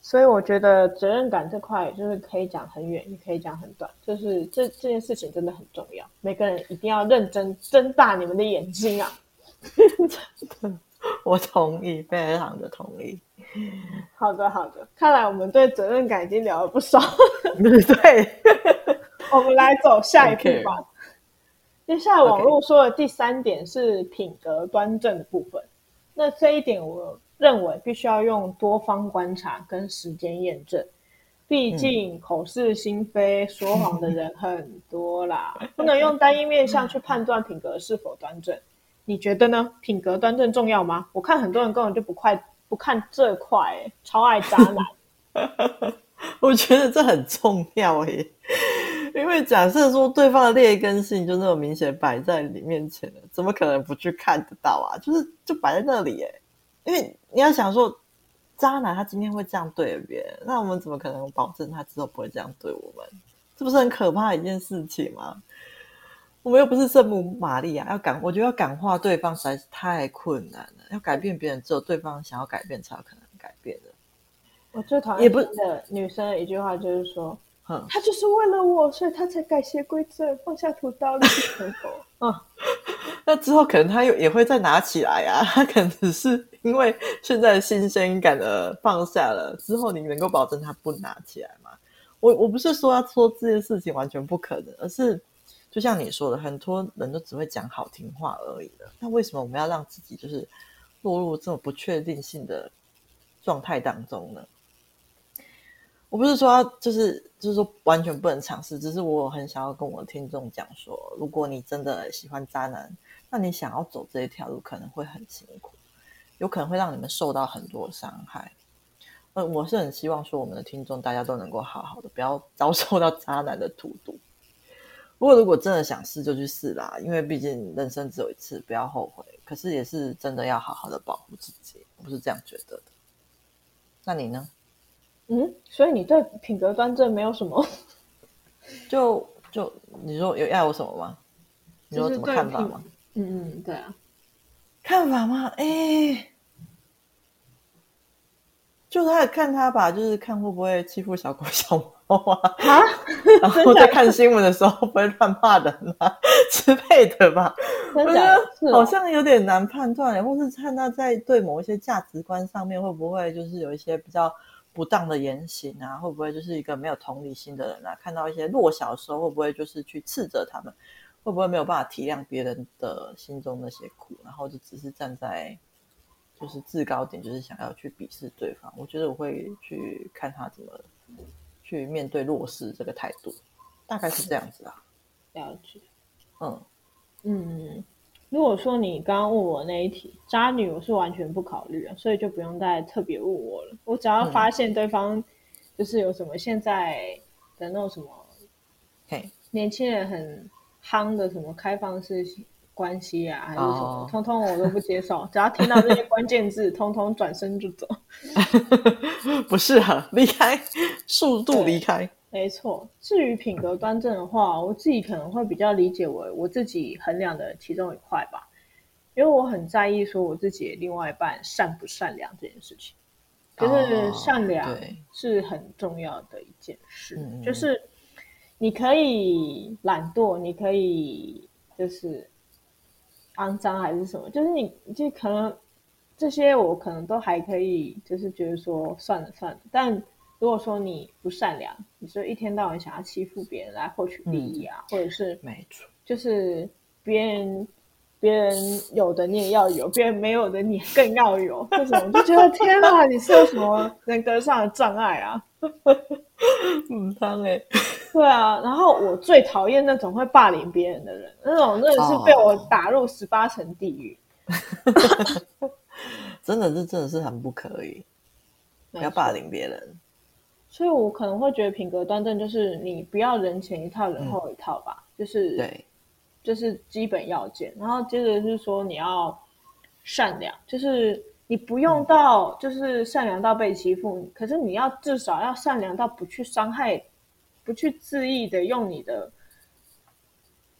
所以我觉得责任感这块就是可以讲很远，也可以讲很短。就是这这件事情真的很重要，每个人一定要认真睁大你们的眼睛啊！我同意，非常的同意。好的，好的。看来我们对责任感已经聊了不少。对，我们来走下一步吧。接下来网络说的第三点是品格端正的部分。那这一点，我认为必须要用多方观察跟时间验证。毕竟口是心非、嗯、说谎的人很多啦，不能用单一面相去判断品格是否端正。你觉得呢？品格端正重要吗？我看很多人根本就不快。不看这块，超爱渣男。我觉得这很重要耶，因为假设说对方的劣根性就那么明显摆在你面前了，怎么可能不去看得到啊？就是就摆在那里耶。因为你要想说，渣男他今天会这样对别人，那我们怎么可能保证他之后不会这样对我们？这不是很可怕的一件事情吗？我们又不是圣母玛利亚，要感，我觉得要感化对方实在是太困难了。要改变别人，只有对方想要改变才有可能改变的。我最讨厌的女生的一句话就是说：“嗯，他就是为了我，所以她才改邪归正，放下屠刀立地成佛。”嗯，那之后可能他又也会再拿起来啊。他可能只是因为现在新鲜感的放下了，之后你能够保证他不拿起来吗？我我不是说要说这件事情完全不可能，而是。就像你说的，很多人都只会讲好听话而已了。那为什么我们要让自己就是落入这种不确定性的状态当中呢？我不是说要就是就是说完全不能尝试，只是我很想要跟我的听众讲说，如果你真的喜欢渣男，那你想要走这一条路可能会很辛苦，有可能会让你们受到很多伤害。呃，我是很希望说我们的听众大家都能够好好的，不要遭受到渣男的荼毒。不过，如果真的想试，就去试啦。因为毕竟人生只有一次，不要后悔。可是，也是真的要好好的保护自己，我是这样觉得的。那你呢？嗯，所以你对品格端正没有什么？就就你说有要我什么吗？你有什么看法吗？嗯嗯，对啊，看法吗？哎、欸。就他看他吧，就是看会不会欺负小狗小猫啊，然后在看新闻的时候不会乱骂人啊 之类的吧。我觉得好像有点难判断，或是看他在对某一些价值观上面会不会就是有一些比较不当的言行啊，会不会就是一个没有同理心的人啊？看到一些弱小的时候会不会就是去斥责他们？会不会没有办法体谅别人的心中那些苦，然后就只是站在。就是制高点，就是想要去鄙视对方。我觉得我会去看他怎么去面对弱势这个态度，大概是这样子啊。了解。嗯嗯，如果说你刚刚问我那一题，渣女我是完全不考虑啊，所以就不用再特别问我了。我只要发现对方就是有什么现在的那种什么，嘿，年轻人很夯的什么开放式。关系啊，还是什么，oh. 通通我都不接受。只要听到这些关键字，通通转身就走，不适合离开，速度离开。没错。至于品格端正的话，我自己可能会比较理解为我自己衡量的其中一块吧，因为我很在意说我自己另外一半善不善良这件事情。就是善良是很重要的一件事，哦、就是你可以懒惰，你可以就是肮脏还是什么，就是你就可能这些我可能都还可以，就是觉得说算了算了。但如果说你不善良，你说一天到晚想要欺负别人来获取利益啊，嗯、或者是没错，就是别人。别人有的你也要有，别人没有的你更要有，这种就觉得天哪，你是有什么人格上的障碍啊？嗯，当哎，对啊。然后我最讨厌那种会霸凌别人的人，那种真的是被我打入十八层地狱。哦、真的是，真的是很不可以，不要霸凌别人。所以我可能会觉得品格端正，就是你不要人前一套，人后一套吧，嗯、就是对。就是基本要件，然后接着是说你要善良，就是你不用到就是善良到被欺负，嗯、可是你要至少要善良到不去伤害，不去恣意的用你的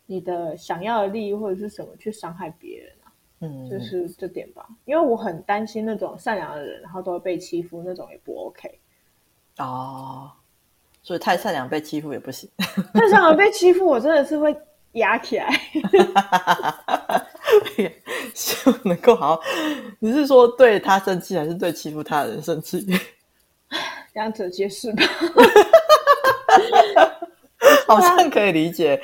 你的想要的利益或者是什么去伤害别人啊，嗯，就是这点吧，因为我很担心那种善良的人，然后都会被欺负，那种也不 OK 哦，所以太善良被欺负也不行，太善良被欺负，我真的是会。压起来，希望能够好。你是说对他生气，还是对欺负他的人生气？两者皆是吧。好像可以理解。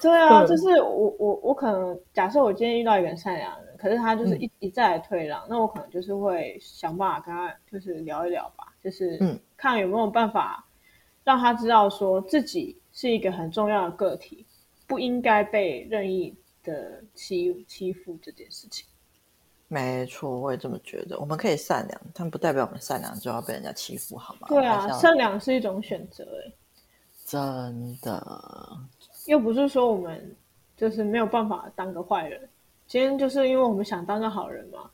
对啊，就是我我我可能假设我今天遇到一个很善良的人，可是他就是一、嗯、一再的退让，那我可能就是会想办法跟他就是聊一聊吧，就是嗯，看有没有办法让他知道说自己是一个很重要的个体。不应该被任意的欺欺负这件事情。没错，我也这么觉得。我们可以善良，但不代表我们善良就要被人家欺负，好吗？对啊，善良是一种选择，哎，真的。又不是说我们就是没有办法当个坏人，今天就是因为我们想当个好人嘛。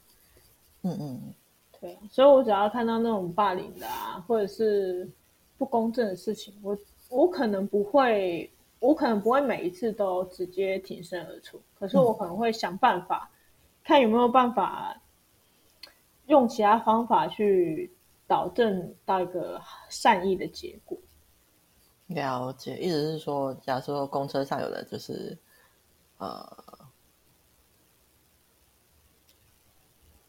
嗯嗯，对。所以我只要看到那种霸凌的啊，或者是不公正的事情，我我可能不会。我可能不会每一次都直接挺身而出，可是我可能会想办法，嗯、看有没有办法用其他方法去导正到一个善意的结果。了解，意思是说，假如说公车上有的就是，呃，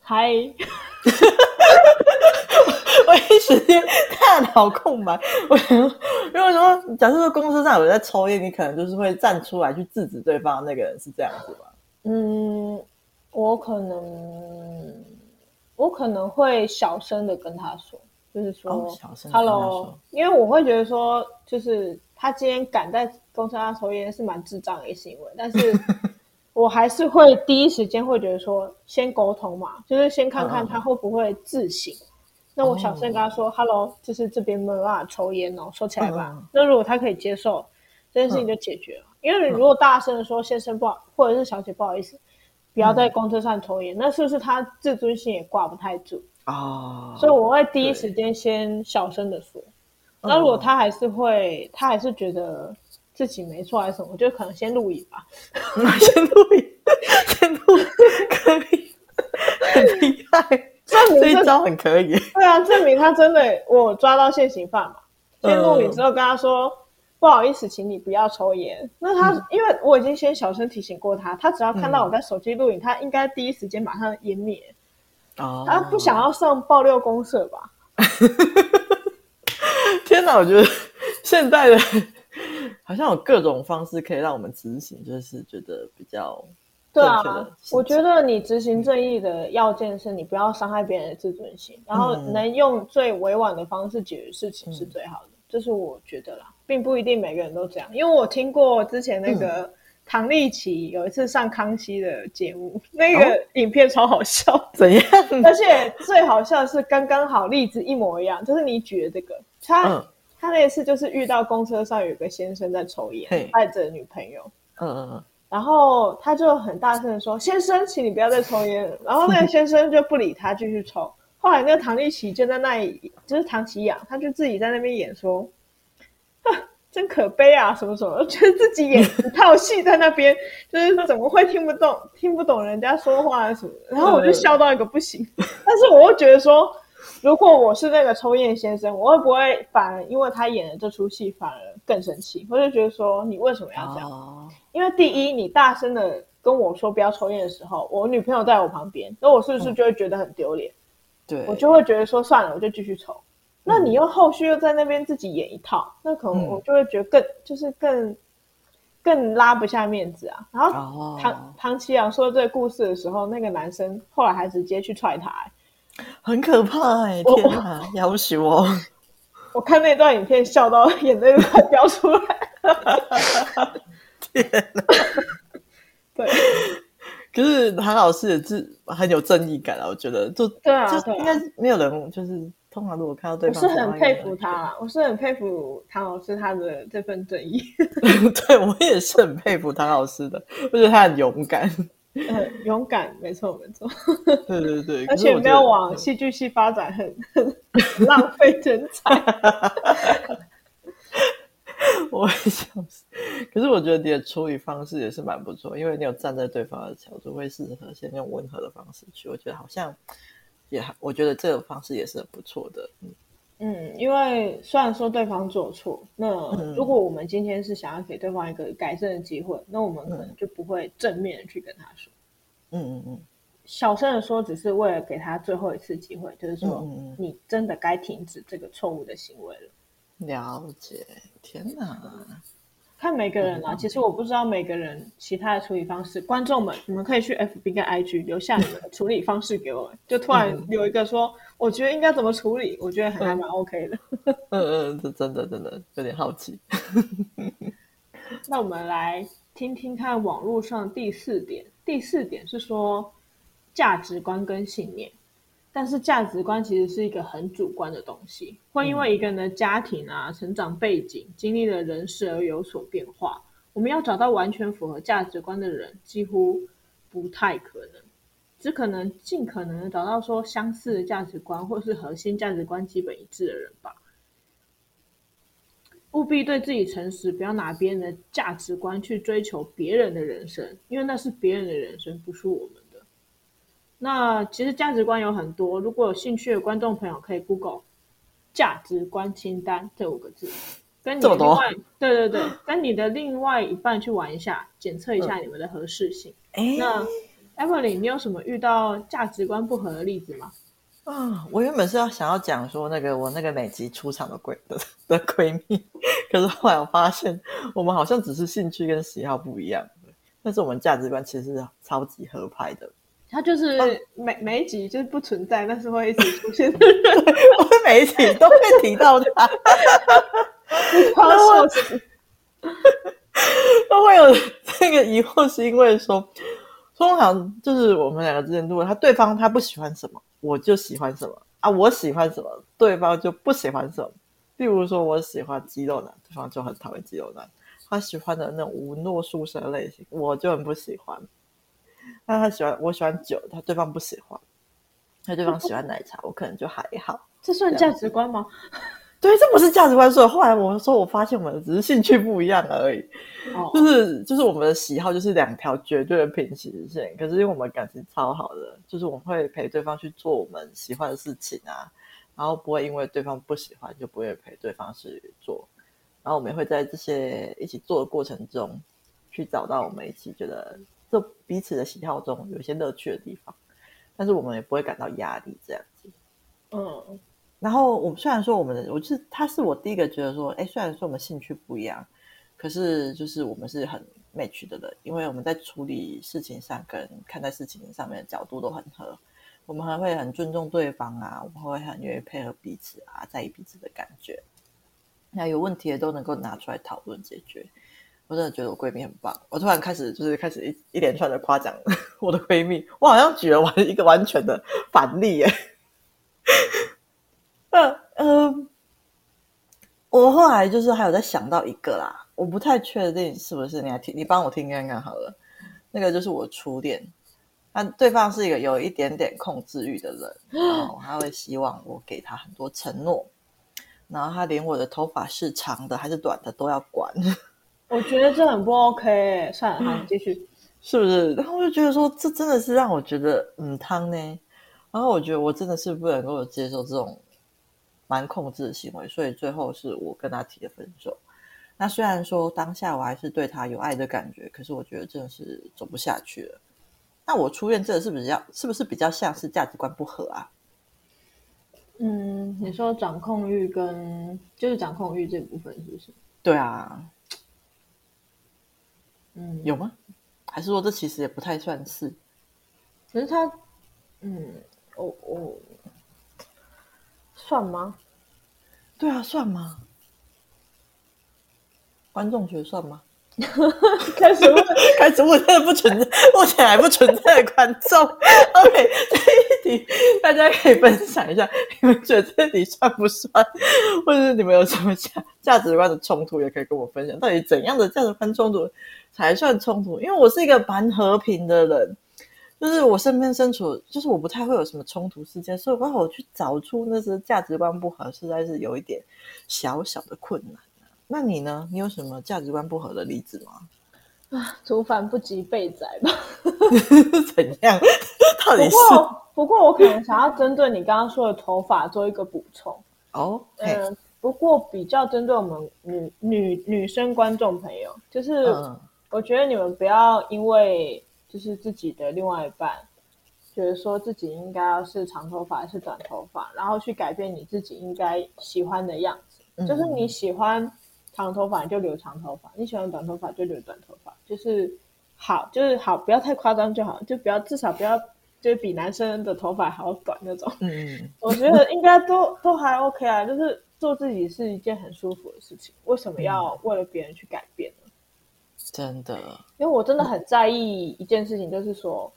嗨。我一时间大脑空白。我想说，因为说，假设说公车上有人在抽烟，你可能就是会站出来去制止对方那个人，是这样子吧？嗯，我可能，我可能会小声的跟他说，就是说，，Hello，因为我会觉得说，就是他今天敢在公车上抽烟是蛮智障的一个行为，但是 我还是会第一时间会觉得说，先沟通嘛，就是先看看他会不会自省。嗯那我小声跟他说、哦、：“Hello，就是这边没有办法抽烟哦，收起来吧。嗯”那如果他可以接受，这件事情就解决了。嗯、因为如果大声的说“先生不好”或者是“小姐不好意思”，不要在公车上抽烟，嗯、那是不是他自尊心也挂不太住啊？哦、所以我会第一时间先小声的说。那如果他还是会，他还是觉得自己没错还是什么，我就可能先录影吧。先录影，先录可以，很厉害。证明这，这一招很可以。对啊，证明他真的我抓到现行犯嘛。先录影之后跟他说：“呃、不好意思，请你不要抽烟。”那他、嗯、因为我已经先小声提醒过他，他只要看到我在手机录影，嗯、他应该第一时间马上湮灭。哦，他不想要上爆料公社吧？天哪，我觉得现在的好像有各种方式可以让我们执行，就是觉得比较。对啊，我觉得你执行正义的要件是你不要伤害别人的自尊心，嗯、然后能用最委婉的方式解决事情是最好的，嗯、这是我觉得啦，并不一定每个人都这样。因为我听过之前那个唐立奇有一次上康熙的节目，嗯、那个影片超好笑，哦、怎样？而且最好笑的是刚刚好例子一模一样，就是你举的这个，他、嗯、他那次就是遇到公车上有一个先生在抽烟，带嘿着女朋友，嗯嗯嗯。然后他就很大声的说：“先生，请你不要再抽烟。”然后那个先生就不理他，继续抽。后来那个唐立奇就在那里，就是唐奇雅，他就自己在那边演说：“真可悲啊，什么什么，觉 得自己演一套戏在那边，就是怎么会听不懂，听不懂人家说话什么的，然后我就笑到一个不行。但是我又觉得说，如果我是那个抽烟先生，我会不会反而因为他演的这出戏反而更生气？我就觉得说，你为什么要这样？哦、因为第一，你大声的跟我说不要抽烟的时候，我女朋友在我旁边，那我是不是就会觉得很丢脸？对、嗯，我就会觉得说算了，我就继续抽。那你又后续又在那边自己演一套，嗯、那可能我就会觉得更、嗯、就是更更拉不下面子啊。然后唐、哦、唐奇阳说这个故事的时候，那个男生后来还直接去踹他、欸，很可怕哎、欸！天哪，要死我！我看那段影片笑到眼泪都快飙出来。天哪！对，可是韩老师也是很有正义感啊，我觉得就对啊，就应该没有人就是。通常如果看到对方，我是很佩服他，我是很佩服唐老师他的这份正义。对，我也是很佩服唐老师的，我觉得他很勇敢。呃，勇敢，没错，没错。对对对，而且没有往戏剧系发展很，很很浪费人才。我会笑死。可是我觉得你的处理方式也是蛮不错，因为你有站在对方的角度，会适合先用温和的方式去。我觉得好像。也，我觉得这个方式也是很不错的。嗯嗯，因为虽然说对方做错，那如果我们今天是想要给对方一个改正的机会，嗯、那我们可能就不会正面的去跟他说。嗯嗯嗯，小声的说，只是为了给他最后一次机会，就是说，嗯、你真的该停止这个错误的行为了。了解，天哪！看每个人啊，其实我不知道每个人其他的处理方式。观众们，你们可以去 FB 跟 IG 留下你们的处理方式给我们。就突然有一个说，我觉得应该怎么处理，我觉得还蛮 OK 的。嗯嗯，这真的真的有点好奇。那我们来听听看网络上第四点。第四点是说价值观跟信念。但是价值观其实是一个很主观的东西，会因为一个人的家庭啊、成长背景、经历的人事而有所变化。我们要找到完全符合价值观的人，几乎不太可能，只可能尽可能的找到说相似的价值观，或是核心价值观基本一致的人吧。务必对自己诚实，不要拿别人的价值观去追求别人的人生，因为那是别人的人生，不是我们。那其实价值观有很多，如果有兴趣的观众朋友可以 Google“ 价值观清单”这五个字，跟你的另外对对对，跟你的另外一半去玩一下，检测一下你们的合适性。嗯、那 Emily，你有什么遇到价值观不合的例子吗？啊，我原本是要想要讲说那个我那个每集出场的闺的的闺蜜，可是后来我发现我们好像只是兴趣跟喜好不一样，但是我们价值观其实是超级合拍的。他就是每、啊、每一集就是不存在，但是会一直出现的人。我 每一集都会提到他，都会都会有这个疑惑，是因为说，通常就是我们两个之间，如果他对方他不喜欢什么，我就喜欢什么啊，我喜欢什么，对方就不喜欢什么。例如说，我喜欢肌肉男，对方就很讨厌肌肉男；他喜欢的那种无诺书生类型，我就很不喜欢。那他喜欢，我喜欢酒，他对方不喜欢。那对方喜欢奶茶，我可能就还好。这算价值观吗？对，这不是价值观。所以后来我说，我发现我们只是兴趣不一样而已。哦，就是就是我们的喜好就是两条绝对的平行线。可是因为我们感情超好的，就是我们会陪对方去做我们喜欢的事情啊，然后不会因为对方不喜欢就不会陪对方去做。然后我们也会在这些一起做的过程中，去找到我们一起觉得。就彼此的喜好中有一些乐趣的地方，但是我们也不会感到压力这样子。嗯，然后我们虽然说我们的，我是他是我第一个觉得说，哎，虽然说我们兴趣不一样，可是就是我们是很 match 的人，因为我们在处理事情上跟看待事情上面的角度都很合，我们还会很尊重对方啊，我们会很愿意配合彼此啊，在意彼此的感觉，那有问题的都能够拿出来讨论解决。我真的觉得我闺蜜很棒。我突然开始就是开始一一连串的夸奖 我的闺蜜，我好像举了完一个完全的反例耶。嗯 嗯，我后来就是还有在想到一个啦，我不太确定是不是，你来听，你帮我听看看好了。那个就是我初恋，他对方是一个有一点点控制欲的人，然后他会希望我给他很多承诺。然后他连我的头发是长的还是短的都要管。我觉得这很不 OK。算了，好，你继续。是不是？然后我就觉得说，这真的是让我觉得嗯汤呢。然后我觉得我真的是不能够接受这种蛮控制的行为，所以最后是我跟他提的分手。那虽然说当下我还是对他有爱的感觉，可是我觉得真的是走不下去了。那我出院这个是不是要是不是比较像是价值观不合啊？嗯，你说掌控欲跟就是掌控欲这部分是不是？对啊。嗯，有吗？还是说这其实也不太算是？可是他，嗯，我我算吗？对啊，算吗？观众觉得算吗？开始问，开始问，真的不存在，目前还不存在的观众。OK，这一题大家可以分享一下，你们觉得这题算不算？或者是你们有什么价价值观的冲突，也可以跟我分享。到底怎样的价值观冲突才算冲突？因为我是一个蛮和平的人，就是我身边身处，就是我不太会有什么冲突事件，所以我我去找出那些价值观不合，实在是有一点小小的困难。那你呢？你有什么价值观不合的例子吗？啊，族繁不及备宰吧？怎样？到底是？不过，不过我可能想要针对你刚刚说的头发做一个补充哦。嗯、呃，不过比较针对我们女女女生观众朋友，就是我觉得你们不要因为就是自己的另外一半觉得说自己应该要是长头发还是短头发，然后去改变你自己应该喜欢的样子，嗯、就是你喜欢。长头发你就留长头发，你喜欢短头发就留短头发，就是好，就是好，不要太夸张就好，就不要至少不要就是比男生的头发还要短那种。嗯，我觉得应该都都还 OK 啊，就是做自己是一件很舒服的事情，为什么要为了别人去改变呢？真的，因为我真的很在意一件事情，就是说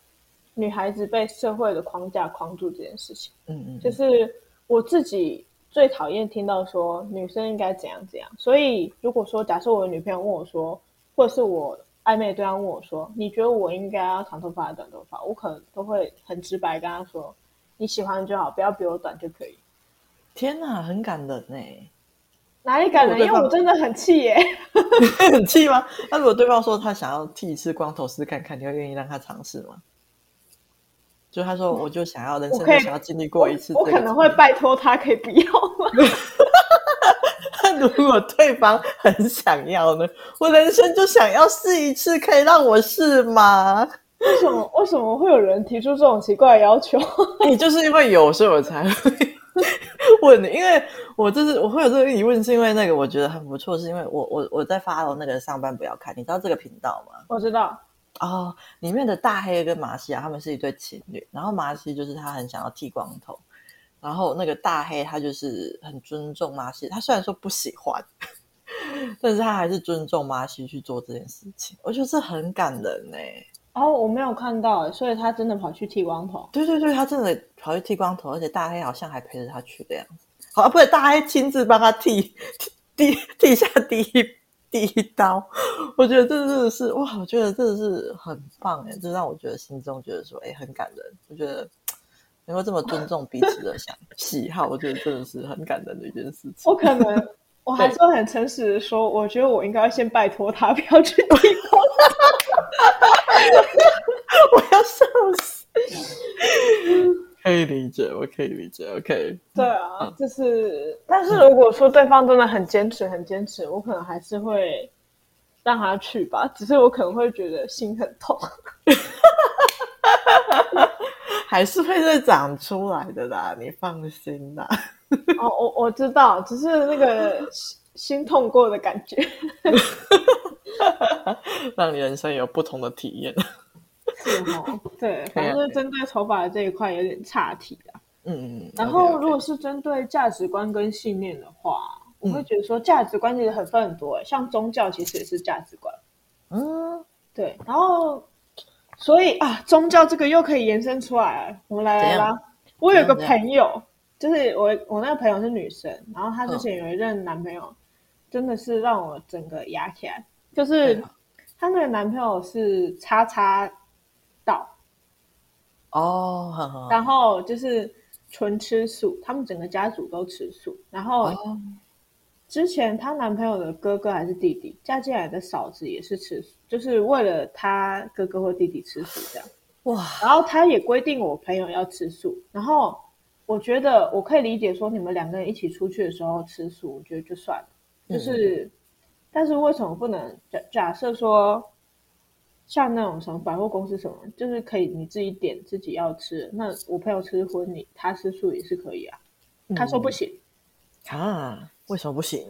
女孩子被社会的框架框住这件事情。嗯嗯，就是我自己。最讨厌听到说女生应该怎样怎样，所以如果说假设我的女朋友问我说，或者是我暧昧的对象问我说，你觉得我应该要长头发还是短头发？我可能都会很直白跟他说，你喜欢就好，不要比我短就可以。天哪，很感人呢！哪里感人？因为我真的很气耶，很气吗？那如果对方说他想要剃一次光头试看看，你会愿意让他尝试吗？就他说，我就想要人生就想要经历过一次，我可能会拜托他可以不要吗？那 如果对方很想要呢？我人生就想要试一次，可以让我试吗？为什么？为什么会有人提出这种奇怪的要求？你就是因为有，所以我才会 问你。因为我就是我会有这个疑问，是因为那个我觉得很不错，是因为我我我在 follow 那个上班不要看，你知道这个频道吗？我知道。哦，里面的大黑跟马西啊，他们是一对情侣。然后马西就是他很想要剃光头，然后那个大黑他就是很尊重马西。他虽然说不喜欢，但是他还是尊重马西去做这件事情。我觉得这很感人呢。哦，我没有看到，所以他真的跑去剃光头。对对对，他真的跑去剃光头，而且大黑好像还陪着他去的样子。好，啊，不是大黑亲自帮他剃剃剃下第一。第一刀，我觉得这真的是哇！我觉得真的是很棒哎，这让我觉得心中觉得说哎，很感人。我觉得能够这么尊重彼此的想喜好，我觉得真的是很感人的一件事情。我可能 我还是很诚实的说，我觉得我应该要先拜托他不要去 剃光我要笑死。可以理解，我可以理解。OK，对啊，就是，但是如果说对方真的很坚持，很坚持，我可能还是会让他去吧。只是我可能会觉得心很痛，还是会再长出来的啦，你放心啦。哦，我我知道，只是那个心痛过的感觉，让你人生有不同的体验。是哦，对，反正针对头发的这一块有点岔题啊。嗯嗯。然后，如果是针对价值观跟信念的话，嗯、我会觉得说价值观其实很分很多，像宗教其实也是价值观。嗯，对。然后，所以啊，宗教这个又可以延伸出来。我们来来啦，我有个朋友，就是我我那个朋友是女生，然后她之前有一任男朋友，嗯、真的是让我整个压起来，就是她那个男朋友是叉叉。道哦，然后就是纯吃素，他们整个家族都吃素。然后之前她男朋友的哥哥还是弟弟嫁进来的嫂子也是吃素，就是为了她哥哥或弟弟吃素这样。哇！然后他也规定我朋友要吃素，然后我觉得我可以理解说你们两个人一起出去的时候吃素，我觉得就算了。就是，嗯、但是为什么不能假假设说？像那种什么百货公司什么，就是可以你自己点自己要吃。那我朋友吃荤，你他吃素也是可以啊。嗯、他说不行啊？为什么不行？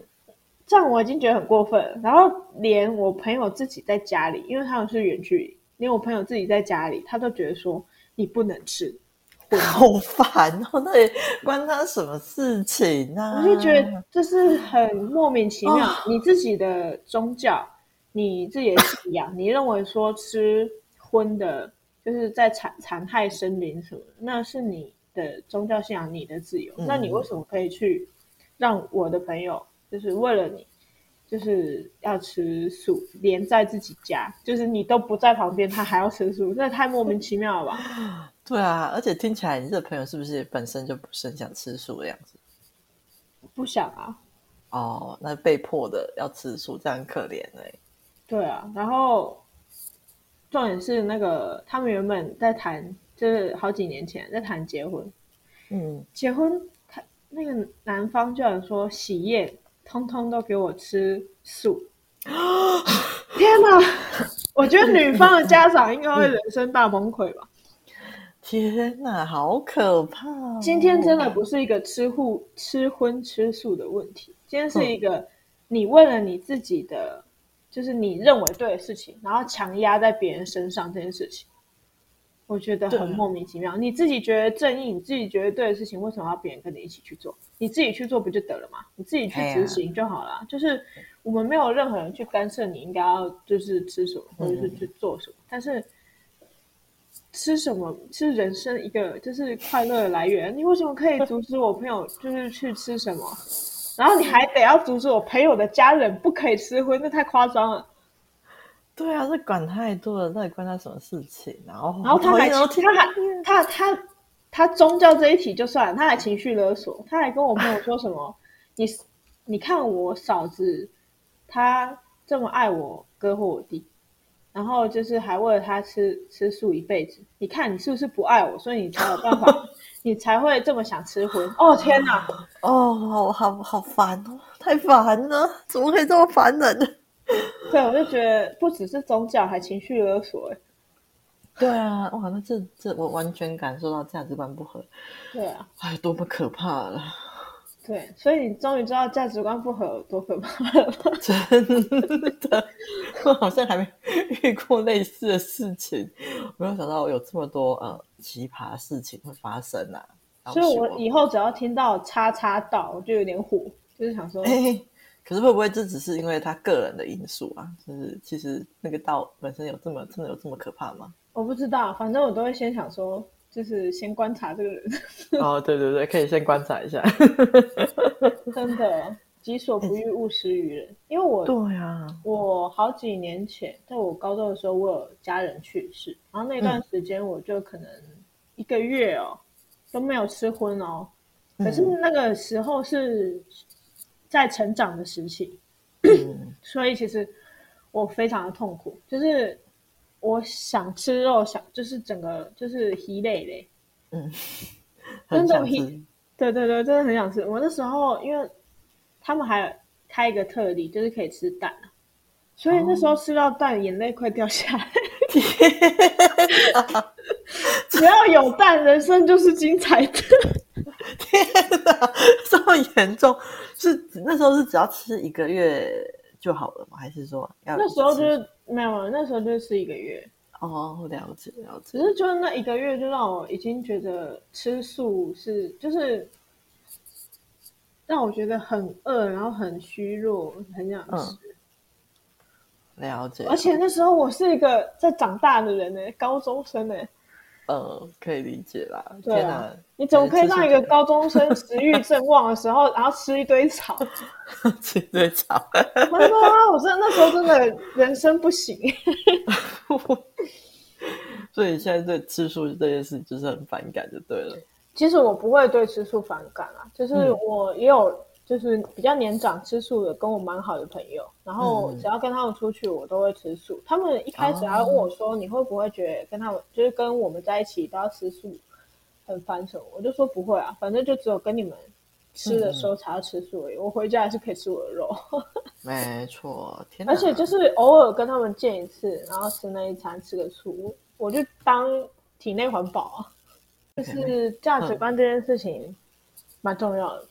这样我已经觉得很过分了。然后连我朋友自己在家里，因为他们是远距离，连我朋友自己在家里，他都觉得说你不能吃。好烦哦！那也关他什么事情啊？我就觉得这是很莫名其妙。哦、你自己的宗教。你自己的信仰，你认为说吃荤的，就是在残残害生灵什么的，那是你的宗教信仰，你的自由。嗯、那你为什么可以去让我的朋友，就是为了你，就是要吃素，连在自己家，就是你都不在旁边，他还要吃素，这太莫名其妙了吧？对啊，而且听起来你这朋友是不是本身就不是很想吃素的样子？不想啊。哦，那被迫的要吃素，这样很可怜哎、欸。对啊，然后重点是那个他们原本在谈，就是好几年前在谈结婚，嗯，结婚他那个男方居然说喜宴通通都给我吃素，天哪！我觉得女方的家长应该会人生大崩溃吧？天哪，好可怕哦！今天真的不是一个吃户吃荤吃素的问题，今天是一个你为了你自己的。就是你认为对的事情，然后强压在别人身上这件事情，我觉得很莫名其妙。你自己觉得正义，你自己觉得对的事情，为什么要别人跟你一起去做？你自己去做不就得了吗？你自己去执行就好了。啊、就是我们没有任何人去干涉你应该要就是吃什么，或者是去做什么。嗯、但是吃什么是人生一个就是快乐的来源。你为什么可以阻止我朋友就是去吃什么？然后你还得要阻止我朋友的家人不可以吃荤，那太夸张了。对啊，这管太多了，到底关他什么事情？然后，然后他还他还他他他宗教这一题就算了，他还情绪勒索，他还跟我朋友说什么？你你看我嫂子，他这么爱我哥或我弟，然后就是还为了他吃吃素一辈子。你看你是不是不爱我，所以你才有办法。你才会这么想吃荤哦！天哪，哦，好好好烦哦，太烦了，怎么可以这么烦人？对，我就觉得不只是宗教，还情绪勒索。对啊，哇，那这这我完全感受到价值观不合。对啊，哎，多么可怕了！对，所以你终于知道价值观不合有多可怕了 吧？真的，我好像还没遇过类似的事情，没有想到有这么多呃。奇葩事情会发生啊！所以，我以后只要听到“叉叉道”，我就有点火，就是想说，欸、可是会不会这只是因为他个人的因素啊？就是其实那个道本身有这么真的有这么可怕吗？我不知道，反正我都会先想说，就是先观察这个人。哦，对对对，可以先观察一下。真的，己所不欲，勿施于人。欸、因为我对啊，我好几年前，在我高中的时候，我有家人去世，然后那段时间我就可能。一个月哦，都没有吃荤哦。可是那个时候是在成长的时期，嗯、所以其实我非常的痛苦。就是我想吃肉，想就是整个就是疲累嘞。嗯，真的疲，对对对，真的很想吃。我那时候因为他们还开一个特例，就是可以吃蛋，所以那时候吃到蛋，眼泪快掉下来。哦只要有蛋，人生就是精彩的。天哪，这么严重？是那时候是只要吃一个月就好了吗？还是说要那时候就是没有？那时候就是吃一个月。哦，了解了解。只是就是那一个月，就让我已经觉得吃素是就是让我觉得很饿，然后很虚弱，很想吃。嗯、了解。而且那时候我是一个在长大的人呢，高中生呢。嗯，可以理解啦。对啊，天哪，你怎么可以让一个高中生食欲 正旺的时候，然后吃一堆草？吃一堆草？我说啊！我真的那时候真的人生不行。所以现在对吃素这件事就是很反感，就对了。其实我不会对吃素反感啊，就是我也有就是比较年长吃素的，跟我蛮好的朋友，然后只要跟他们出去，我都会吃素。他们一开始还问我说：“你会不会觉得跟他们就是跟我们在一起都要吃素，很烦什么？”我就说不会啊，反正就只有跟你们吃的时候才要吃素而已。我回家还是可以吃我的肉。没错，而且就是偶尔跟他们见一次，然后吃那一餐吃个素，我就当体内环保啊。就是 价值观这件事情蛮重要的，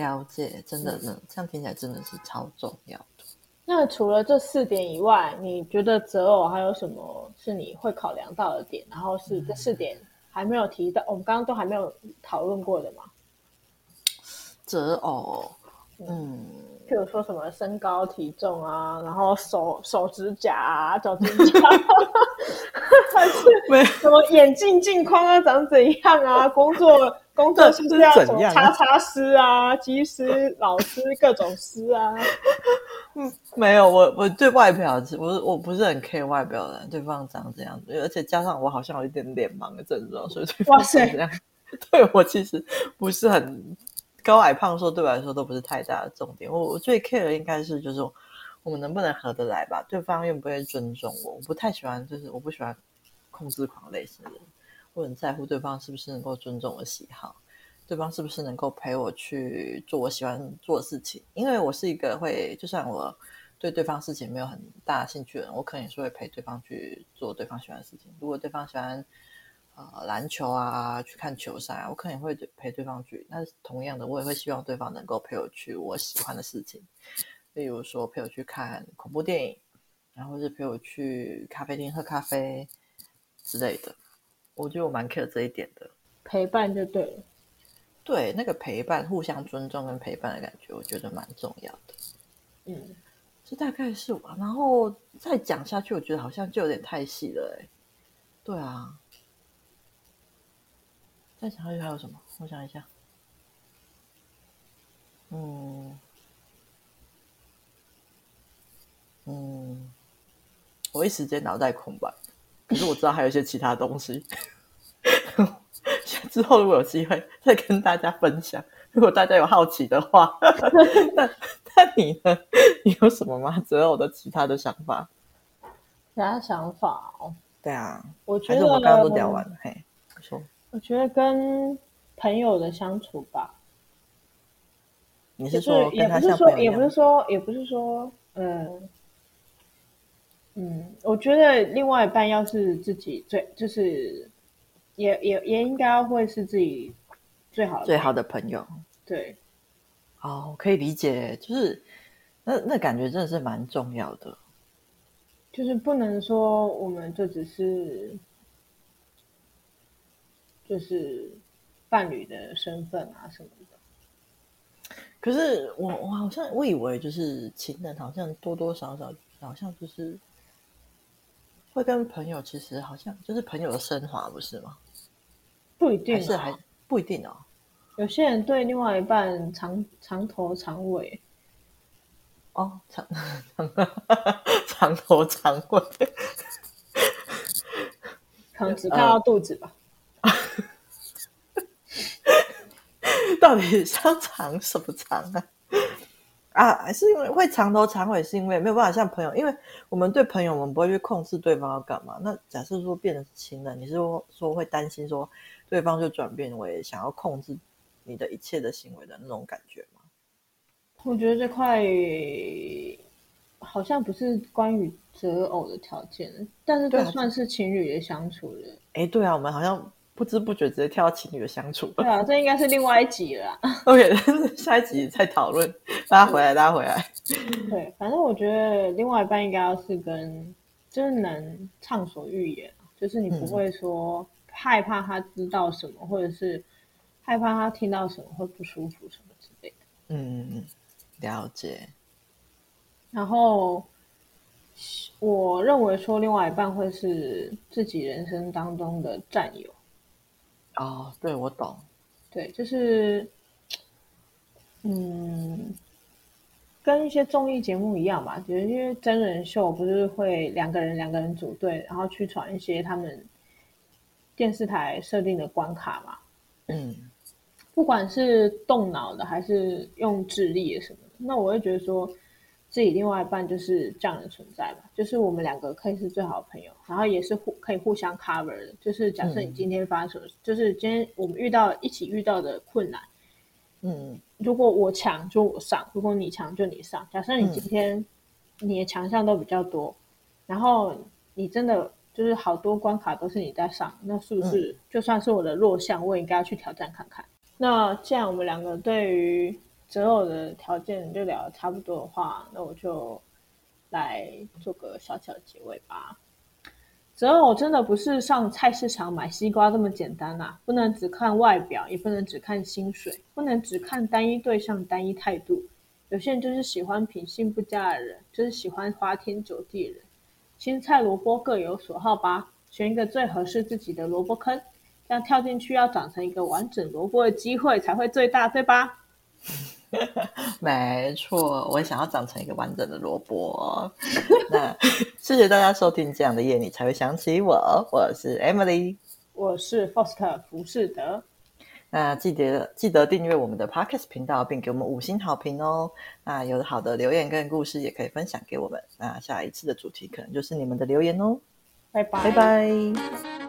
了解，真的呢，这样听起来真的是超重要的。那除了这四点以外，你觉得择偶还有什么是你会考量到的点？然后是这四点还没有提到，我们刚刚都还没有讨论过的吗？择偶，嗯。譬如说什么身高体重啊，然后手手指甲啊，脚指甲 还是什么眼镜镜框啊，长怎样啊？工作工作是不是要什么叉叉师啊、技师、老师各种师啊？嗯，没有，我我对外表，我我不是很 care 外表的，对方长这样子，而且加上我好像有一点脸盲的症状，所以对方这样，对我其实不是很。高矮胖瘦对我来说都不是太大的重点，我我最 care 的应该是就是我们能不能合得来吧，对方愿不愿意尊重我，我不太喜欢就是我不喜欢控制狂类型的人，我很在乎对方是不是能够尊重我喜好，对方是不是能够陪我去做我喜欢做的事情，因为我是一个会就算我对对方事情没有很大兴趣的人，我可能也是会陪对方去做对方喜欢的事情，如果对方喜欢。呃，篮球啊，去看球赛，我可能也会陪对方去。那同样的，我也会希望对方能够陪我去我喜欢的事情，例如说陪我去看恐怖电影，然后是陪我去咖啡厅喝咖啡之类的。我觉得我蛮 care 这一点的，陪伴就对了。对，那个陪伴，互相尊重跟陪伴的感觉，我觉得蛮重要的。嗯，这大概是我。然后再讲下去，我觉得好像就有点太细了，哎。对啊。再讲下去还有什么？我想一下。嗯嗯，我一时间脑袋空白，可是我知道还有一些其他东西。之后如果有机会再跟大家分享，如果大家有好奇的话，那那你呢？你有什么吗？择偶的其他的想法？其他想法哦？对啊，我觉得我刚刚都聊完了。嘿，说。我觉得跟朋友的相处吧，你是说也不是说也不是说也不是说，嗯嗯，我觉得另外一半要是自己最就是也也也应该会是自己最好的最好的朋友，对，哦，可以理解，就是那那感觉真的是蛮重要的，就是不能说我们就只是。就是伴侣的身份啊什么的。可是我我好像我以为就是情人，好像多多少少好像就是会跟朋友，其实好像就是朋友的升华，不是吗？不一定，还是还不一定哦。有些人对另外一半长长头长尾。哦，长长 长头长尾，可能只看到肚子吧。到底是要长什么长啊？啊，还是因为会长头长尾，是因为没有办法像朋友，因为我们对朋友，我们不会去控制对方要干嘛。那假设说变成情人，你是说说会担心说对方就转变为想要控制你的一切的行为的那种感觉吗？我觉得这块好像不是关于择偶的条件，但是这算是情侣的相处的。哎，对啊，我们好像。不知不觉直接跳到情侣的相处。对啊，这应该是另外一集了。OK，下一集再讨论。大家回来，大家回来。对，反正我觉得另外一半应该要是跟，就是能畅所欲言，就是你不会说害怕他知道什么，嗯、或者是害怕他听到什么会不舒服什么之类的。嗯嗯，了解。然后我认为说另外一半会是自己人生当中的战友。哦，对，我懂。对，就是，嗯，跟一些综艺节目一样吧，就是因为真人秀不是会两个人两个人组队，然后去闯一些他们电视台设定的关卡嘛。嗯，不管是动脑的还是用智力的什么的，那我会觉得说自己另外一半就是这样的存在吧，就是我们两个可以是最好的朋友，然后也是互可以互相 cover 的。就是假设你今天发生就是今天我们遇到一起遇到的困难，嗯，如果我强就我上，如果你强就你上。假设你今天你的强项都比较多，然后你真的。就是好多关卡都是你在上，那是不是就算是我的弱项，我也应该要去挑战看看？嗯、那既然我们两个对于择偶的条件就聊得差不多的话，那我就来做个小小结尾吧。择偶真的不是上菜市场买西瓜这么简单呐、啊，不能只看外表，也不能只看薪水，不能只看单一对象、单一态度。有些人就是喜欢品性不佳的人，就是喜欢花天酒地的人。青菜萝卜各有所好吧，选一个最合适自己的萝卜坑，这样跳进去要长成一个完整萝卜的机会才会最大，对吧？没错，我想要长成一个完整的萝卜。那谢谢大家收听，这样的夜你才会想起我。我是 Emily，我是 Foster 福士德。那记得记得订阅我们的 Podcast 频道，并给我们五星好评哦。那有好的留言跟故事也可以分享给我们。那下一次的主题可能就是你们的留言哦。拜拜拜拜。